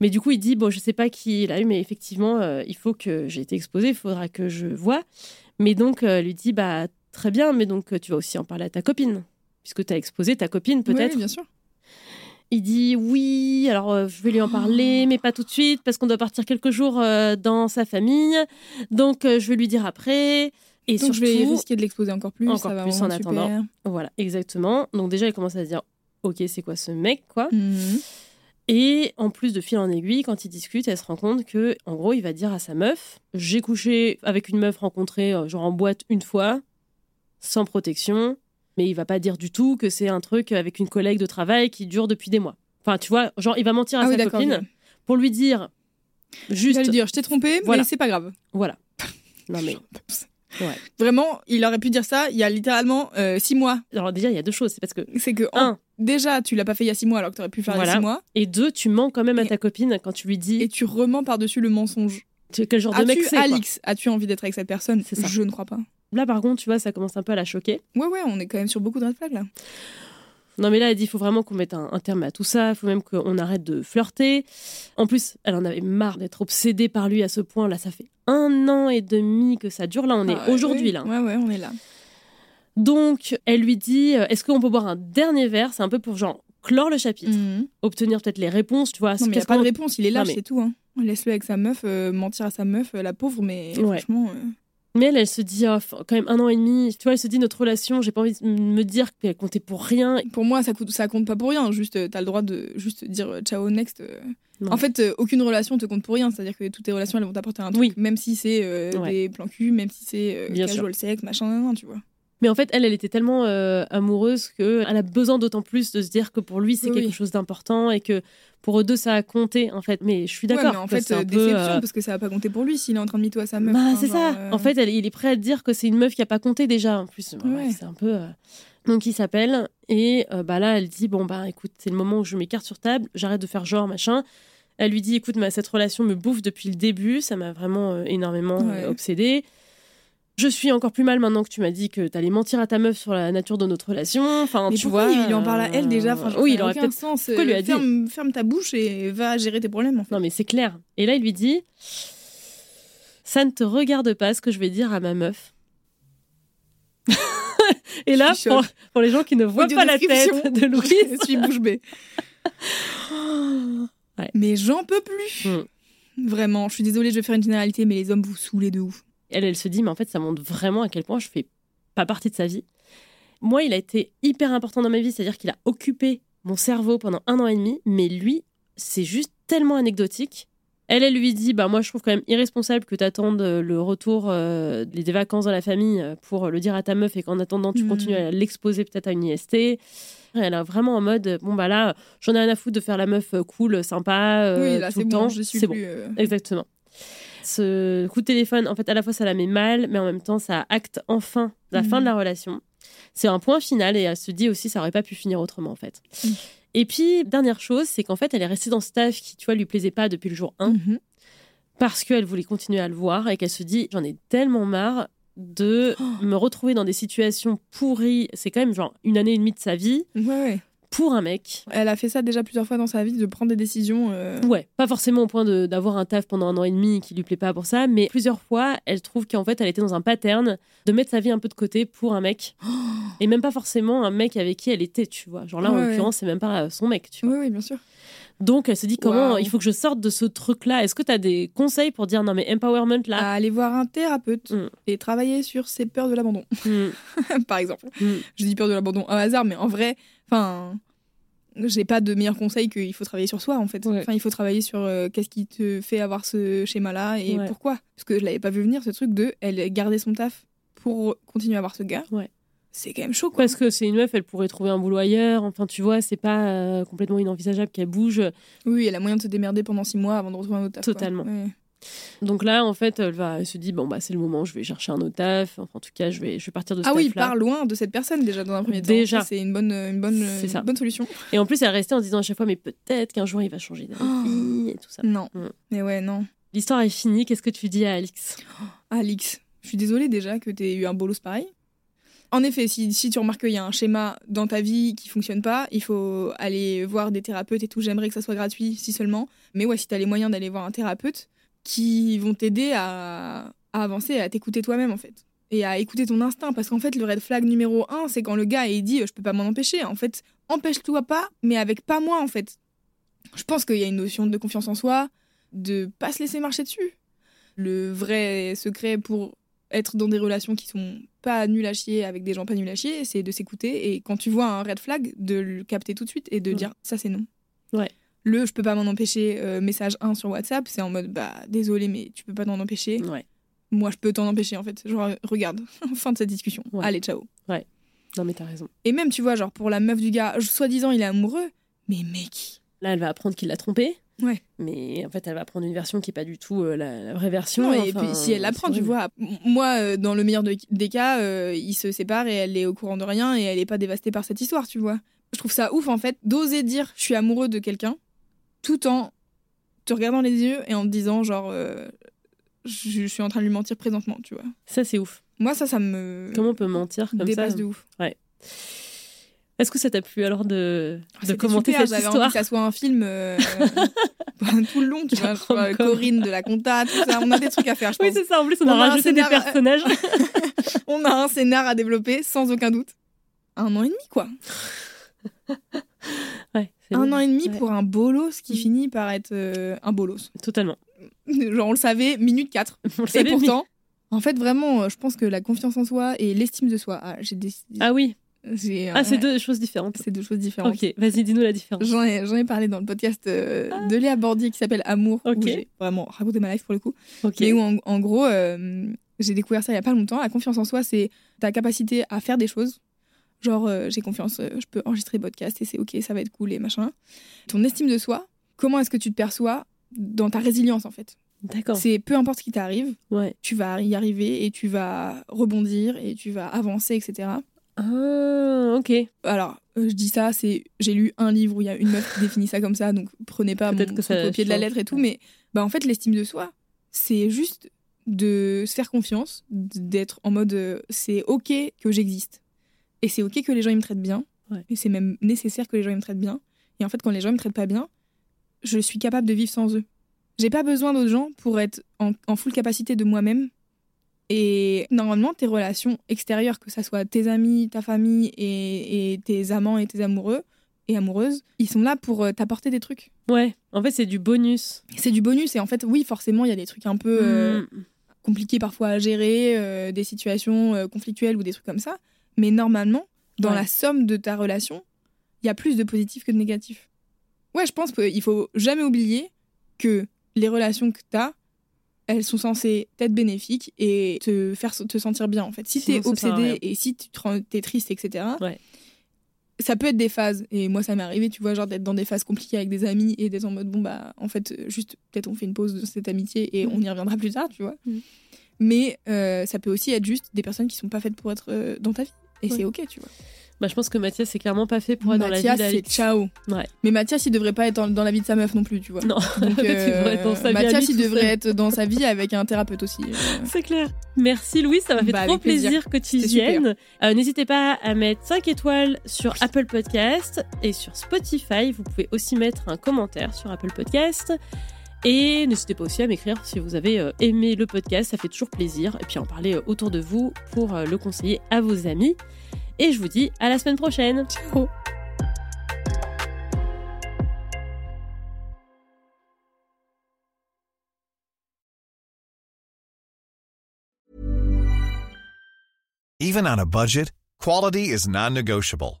Mais du coup, il dit Bon, je sais pas qui il a eu, mais effectivement, euh, il faut que j'ai été exposée, il faudra que je vois. Mais donc, euh, elle lui dit Bah, très bien, mais donc, tu vas aussi en parler à ta copine, puisque tu as exposé ta copine, peut-être. Ouais, bien sûr. Il dit oui, alors euh, je vais lui en parler, mais pas tout de suite, parce qu'on doit partir quelques jours euh, dans sa famille. Donc euh, je vais lui dire après. Et Donc, surtout, je vais risquer de l'exposer encore plus. Encore ça va plus en super. attendant. voilà, exactement. Donc déjà, il commence à se dire, ok, c'est quoi ce mec, quoi? Mhm. Et en plus de fil en aiguille, quand ils discutent, elle se rend compte que, en gros, il va dire à sa meuf, j'ai couché avec une meuf rencontrée, genre en boîte une fois, sans protection. Mais il va pas dire du tout que c'est un truc avec une collègue de travail qui dure depuis des mois. Enfin, tu vois, genre, il va mentir à Ah sa copine pour lui dire juste. vais lui dire, je t'ai trompé, Voilà. mais c'est pas grave. Voilà. Non, mais. Ouais. Vraiment, il aurait pu dire ça il y a littéralement euh, six mois. Alors, déjà, il y a deux choses. C'est parce que, C'est que, en- un, déjà, tu l'as pas fait il y a six mois alors que tu aurais pu faire il y a six mois. et deux, tu mens quand même à ta copine quand tu lui dis Et tu remens par-dessus le mensonge. quel genre de mec c'est. Alix, as-tu envie d'être avec cette personne? C'est ça. Je ne crois pas. Là, par contre, tu vois, ça commence un peu à la choquer. Ouais, ouais, on est quand même sur beaucoup de red flags là. Non, mais là, elle dit il faut vraiment qu'on mette un, un terme à tout ça. Il faut même qu'on arrête de flirter. En plus, elle en avait marre d'être obsédée par lui à ce point. Là, ça fait un an et demi que ça dure. Là, on est Ah aujourd'hui, là. Ouais, ouais, on est là. Donc, elle lui dit euh, est-ce qu'on peut boire un dernier verre? C'est un peu pour, genre, clore le chapitre, Mhm. obtenir peut-être les réponses, tu vois. Non, mais il n'y a pas de réponse, il est là, mais- c'est tout. Hein. Laisse-le avec sa meuf, euh, mentir à sa meuf, euh, la pauvre, mais Ouais. franchement. euh, Mais elle, elle se dit, oh, f- quand même un an et demi, tu vois, elle se dit, notre relation, j'ai pas envie de me dire qu'elle comptait pour rien. Pour moi, ça, coûte, ça compte pas pour rien. Juste, euh, t'as le droit de juste dire euh, ciao, next. euh. Non. En fait, aucune relation te compte pour rien. C'est-à-dire que toutes tes relations, elles vont t'apporter un truc. Oui. Même si c'est euh, Ouais. des plans cul, même si c'est euh, casual sex, machin, nan, nan, tu vois. Mais en fait, elle, elle était tellement euh, amoureuse qu'elle a besoin d'autant plus de se dire que pour lui, c'est Oui, quelque chose d'important et que pour eux deux, ça a compté, en fait. Mais je suis Ouais, d'accord. mais en fait, un euh, peu, déception, euh, parce que ça va pas compter pour lui s'il est en train de à sa meuf. Bah, hein, c'est ça. euh, En fait, elle- il est prêt à dire que c'est une meuf qui a pas compté déjà. En plus, bah, Ouais. ouais, c'est un peu. euh, Donc, il s'appelle et bah là, elle dit bon bah écoute, c'est le moment où je mets carte sur table, j'arrête de faire genre machin. Elle lui dit écoute, ma, cette relation me bouffe depuis le début, ça m'a vraiment énormément Ouais. obsédée. Je suis encore plus mal maintenant que tu m'as dit que t'allais mentir à ta meuf sur la nature de notre relation. Enfin, Mais tu pourquoi vois. il en parle à elle déjà euh, enfin, genre, Oui, il aurait peut-être. sens. Pourquoi lui a Euh, dit ferme, ferme ta bouche et va gérer tes problèmes en fait. Non, mais c'est clair. Et là, il lui dit Ça ne te regarde pas ce que je vais dire à ma meuf. Et là, Je pour, les gens qui ne voient Audio pas la tête de Louise, Je suis bouche bée. Ouais. Mais j'en peux plus. Mm. Vraiment, je suis désolée, je vais faire une généralité, mais les hommes vous saoulez de ouf. Elle, elle se dit, mais en fait, ça montre vraiment à quel point je fais pas partie de sa vie. Moi, il a été hyper important dans ma vie, c'est-à-dire qu'il a occupé mon cerveau pendant un an et demi, mais lui, c'est juste tellement anecdotique Elle, elle lui dit, bah moi je trouve quand même irresponsable que tu attendes le retour euh, des vacances dans la famille euh, pour le dire à ta meuf et qu'en attendant tu Mhm. continues à l'exposer peut-être à une IST. Elle est vraiment en mode, bon bah là, j'en ai rien à foutre de faire la meuf euh, cool, sympa, euh, oui, là, tout le bon, temps. je suis c'est bon. euh, Exactement. Ce coup de téléphone, en fait, à la fois ça la met mal, mais en même temps ça acte enfin la fin de la relation. C'est un point final et elle se dit aussi ça aurait pas pu finir autrement en fait. Mhm. Et puis, dernière chose, c'est qu'en fait, elle est restée dans ce taf qui, tu vois, lui plaisait pas depuis le jour 1 mhm. parce qu'elle voulait continuer à le voir et qu'elle se dit j'en ai tellement marre de me retrouver dans des situations pourries. C'est quand même genre une année et demie de sa vie Ouais, ouais. Pour un mec. Elle a fait ça déjà plusieurs fois dans sa vie, de prendre des décisions. euh, Ouais, pas forcément au point d'avoir un taf pendant un an et demi qui lui plaît pas pour ça, mais plusieurs fois, elle trouve qu'en fait, elle était dans un pattern de mettre sa vie un peu de côté pour un mec. Et même pas forcément un mec avec qui elle était, tu vois. Genre là, en ouais. l'occurrence, c'est même pas son mec, tu vois. Oui, oui, bien sûr. Donc, elle se dit comment il faut que je sorte de ce truc-là? Est-ce que tu as des conseils pour dire non, mais empowerment là? À aller voir un thérapeute Mm. et travailler sur ses peurs de l'abandon, Hmm, par exemple. hmm. Je dis peur de l'abandon au hasard, mais en vrai, enfin, j'ai pas de meilleur conseil qu'il faut travailler sur soi, en fait. Ouais. Enfin, il faut travailler sur euh, qu'est-ce qui te fait avoir ce schéma-là et Ouais. pourquoi. Parce que je l'avais pas vu venir, ce truc de elle gardait son taf pour continuer à avoir ce gars. Ouais. C'est quand même chaud, quoi. Parce que c'est une meuf, elle pourrait trouver un boulot ailleurs. Enfin, tu vois, c'est pas euh, complètement inenvisageable qu'elle bouge. Oui, elle a moyen de se démerder pendant six mois avant de retrouver un autre taf. Totalement. Ouais. Donc là, en fait, elle, va, elle se dit bon, bah, c'est le moment, je vais chercher un autre taf. Enfin, en tout cas, je vais, je vais partir de ce Ah oui, il part loin de cette personne déjà dans un premier temps. Déjà. C'est une bonne, une bonne, ça. une bonne solution. Et en plus, elle restait en disant à chaque fois, mais peut-être qu'un jour il va changer d'avis et tout ça. Non. Mm. Mais ouais, non. L'histoire est finie. Qu'est-ce que tu dis à Alix? Alix, je suis désolée déjà que tu aies eu un bolos pareil. En effet, si, si tu remarques qu'il y a un schéma dans ta vie qui fonctionne pas, il faut aller voir des thérapeutes et tout. J'aimerais que ça soit gratuit, si seulement. Mais ouais, si tu as les moyens d'aller voir un thérapeute qui vont t'aider à, à avancer, et à t'écouter toi-même en fait. Et à écouter ton instinct. Parce qu'en fait, le red flag numéro un, c'est quand le gars il dit Je peux pas m'en empêcher. En fait, empêche-toi pas, mais avec pas moi en fait. Je pense qu'il y a une notion de confiance en soi, de pas se laisser marcher dessus. Le vrai secret pour être dans des relations qui sont pas nulles à chier avec des gens pas nuls à chier, c'est de s'écouter et quand tu vois un red flag, de le capter tout de suite et de Ouais. dire ça c'est non. Ouais. Le je peux pas m'en empêcher euh, message 1 sur WhatsApp, c'est en mode bah désolé mais tu peux pas t'en empêcher. Ouais. Moi je peux t'en empêcher en fait. Genre regarde, fin de cette discussion. Ouais. Allez ciao. Non, mais t'as raison. Et même tu vois genre pour la meuf du gars, soi-disant il est amoureux, mais mec. Là, elle va apprendre qu'il l'a trompé. Ouais. Mais en fait, elle va prendre une version qui est pas du tout euh, la, la vraie version. Non, et Enfin, puis si elle l'apprend, tu vois. Moi, euh, dans le meilleur de- des cas, euh, ils se séparent et elle est au courant de rien et elle est pas dévastée par cette histoire, tu vois. Je trouve ça ouf en fait d'oser dire je suis amoureux de quelqu'un tout en te regardant les yeux et en te disant genre euh, je je suis en train de lui mentir présentement, tu vois. Ça, c'est ouf. Moi, ça, ça me Comment on peut mentir comme dépasse ça de ouf. Est-ce que ça t'a plu alors de, de Ah, C'était commenter super, cette J'avais envie histoire que ça soit un film euh, tout le long, tu vois. Rom-com. Corinne de la compta, tout ça. On a des trucs à faire, je pense. Oui, c'est ça. En plus, on, On a a un rajouté des personnages. On a un scénar à développer, sans aucun doute. Un an et demi, quoi. ouais, Un bon. an et demi Ouais. pour un bolos qui Mm. finit par être euh, un bolos. Totalement. Genre, on le savait, minute 4. On le Et savait, pourtant, en fait, vraiment, euh, je pense que la confiance en soi et l'estime de soi, ah, j'ai des. Ah oui. j'ai, Ah, euh, c'est deux choses différentes. c'est deux choses différentes. Ok, vas-y, dis-nous la différence. J'en ai, j'en ai parlé dans le podcast euh, de Léa Bordier qui s'appelle Amour, Ok. où j'ai vraiment raconté ma life pour le coup. Ok. Mais où en, en gros, euh, j'ai découvert ça il y a pas longtemps. La confiance en soi, c'est ta capacité à faire des choses. Genre, euh, j'ai confiance, euh, je peux enregistrer podcast et c'est ok, ça va être cool et machin. Ton estime de soi, comment est-ce que tu te perçois dans ta résilience en fait? D'accord. C'est peu importe ce qui t'arrive, Ouais. tu vas y arriver et tu vas rebondir et tu vas avancer, etc. Ah, ok. Alors, euh, je dis ça, c'est j'ai lu un livre où il y a une meuf qui définit ça comme ça, donc prenez pas mon que ça pied de la lettre et tout, mais bah en fait l'estime de soi, c'est juste de se faire confiance, d'être en mode euh, c'est ok que j'existe et c'est ok que les gens ils me traitent bien Ouais. et c'est même nécessaire que les gens ils me traitent bien et en fait quand les gens ils me traitent pas bien, je suis capable de vivre sans eux. J'ai pas besoin d'autres gens pour être en, en full capacité de moi-même. Et normalement, tes relations extérieures, que ça soit tes amis, ta famille et, et tes amants et tes amoureux et amoureuses, ils sont là pour euh, t'apporter des trucs. Ouais. En fait, c'est du bonus. C'est du bonus et en fait, oui, forcément, il y a des trucs un peu euh, Mm. compliqués parfois à gérer, euh, des situations euh, conflictuelles ou des trucs comme ça. Mais normalement, dans Ouais. la somme de ta relation, il y a plus de positif que de négatif. Ouais, je pense qu'il faut jamais oublier que les relations que tu as, elles sont censées être bénéfiques et te faire te sentir bien en fait. Si tu es obsédé et si tu t'es triste, etc., Ouais. ça peut être des phases. Et moi, ça m'est arrivé, tu vois, genre d'être dans des phases compliquées avec des amis et d'être en mode, bon, bah, en fait, juste, peut-être on fait une pause de cette amitié et Mhm. on y reviendra plus tard, tu vois. Mhm. Mais euh, ça peut aussi être juste des personnes qui sont pas faites pour être euh, dans ta vie. Et Ouais. c'est ok, tu vois. Bah, je pense que Mathias, c'est clairement pas fait pour être dans la vie Mathias, d'Alex. c'est ciao. Ouais. Mais Mathias, il devrait pas être dans, la vie de sa meuf non plus, tu vois. Non, Donc, Tu euh, devrais être dans sa vie à Mathias, il devrait seul. être dans sa vie avec un thérapeute aussi. euh. C'est clair. Merci Louis, ça m'a fait Bah, trop plaisir. plaisir que tu viennes. Euh, N'hésitez pas à mettre 5 étoiles sur Apple Podcast et sur Spotify. Vous pouvez aussi mettre un commentaire sur Apple Podcast. Et n'hésitez pas aussi à m'écrire si vous avez euh, aimé le podcast, ça fait toujours plaisir. Et puis en parler euh, autour de vous pour euh, le conseiller à vos amis. Et je vous dis à la semaine prochaine. Ciao Even on a budget, quality is non-negotiable.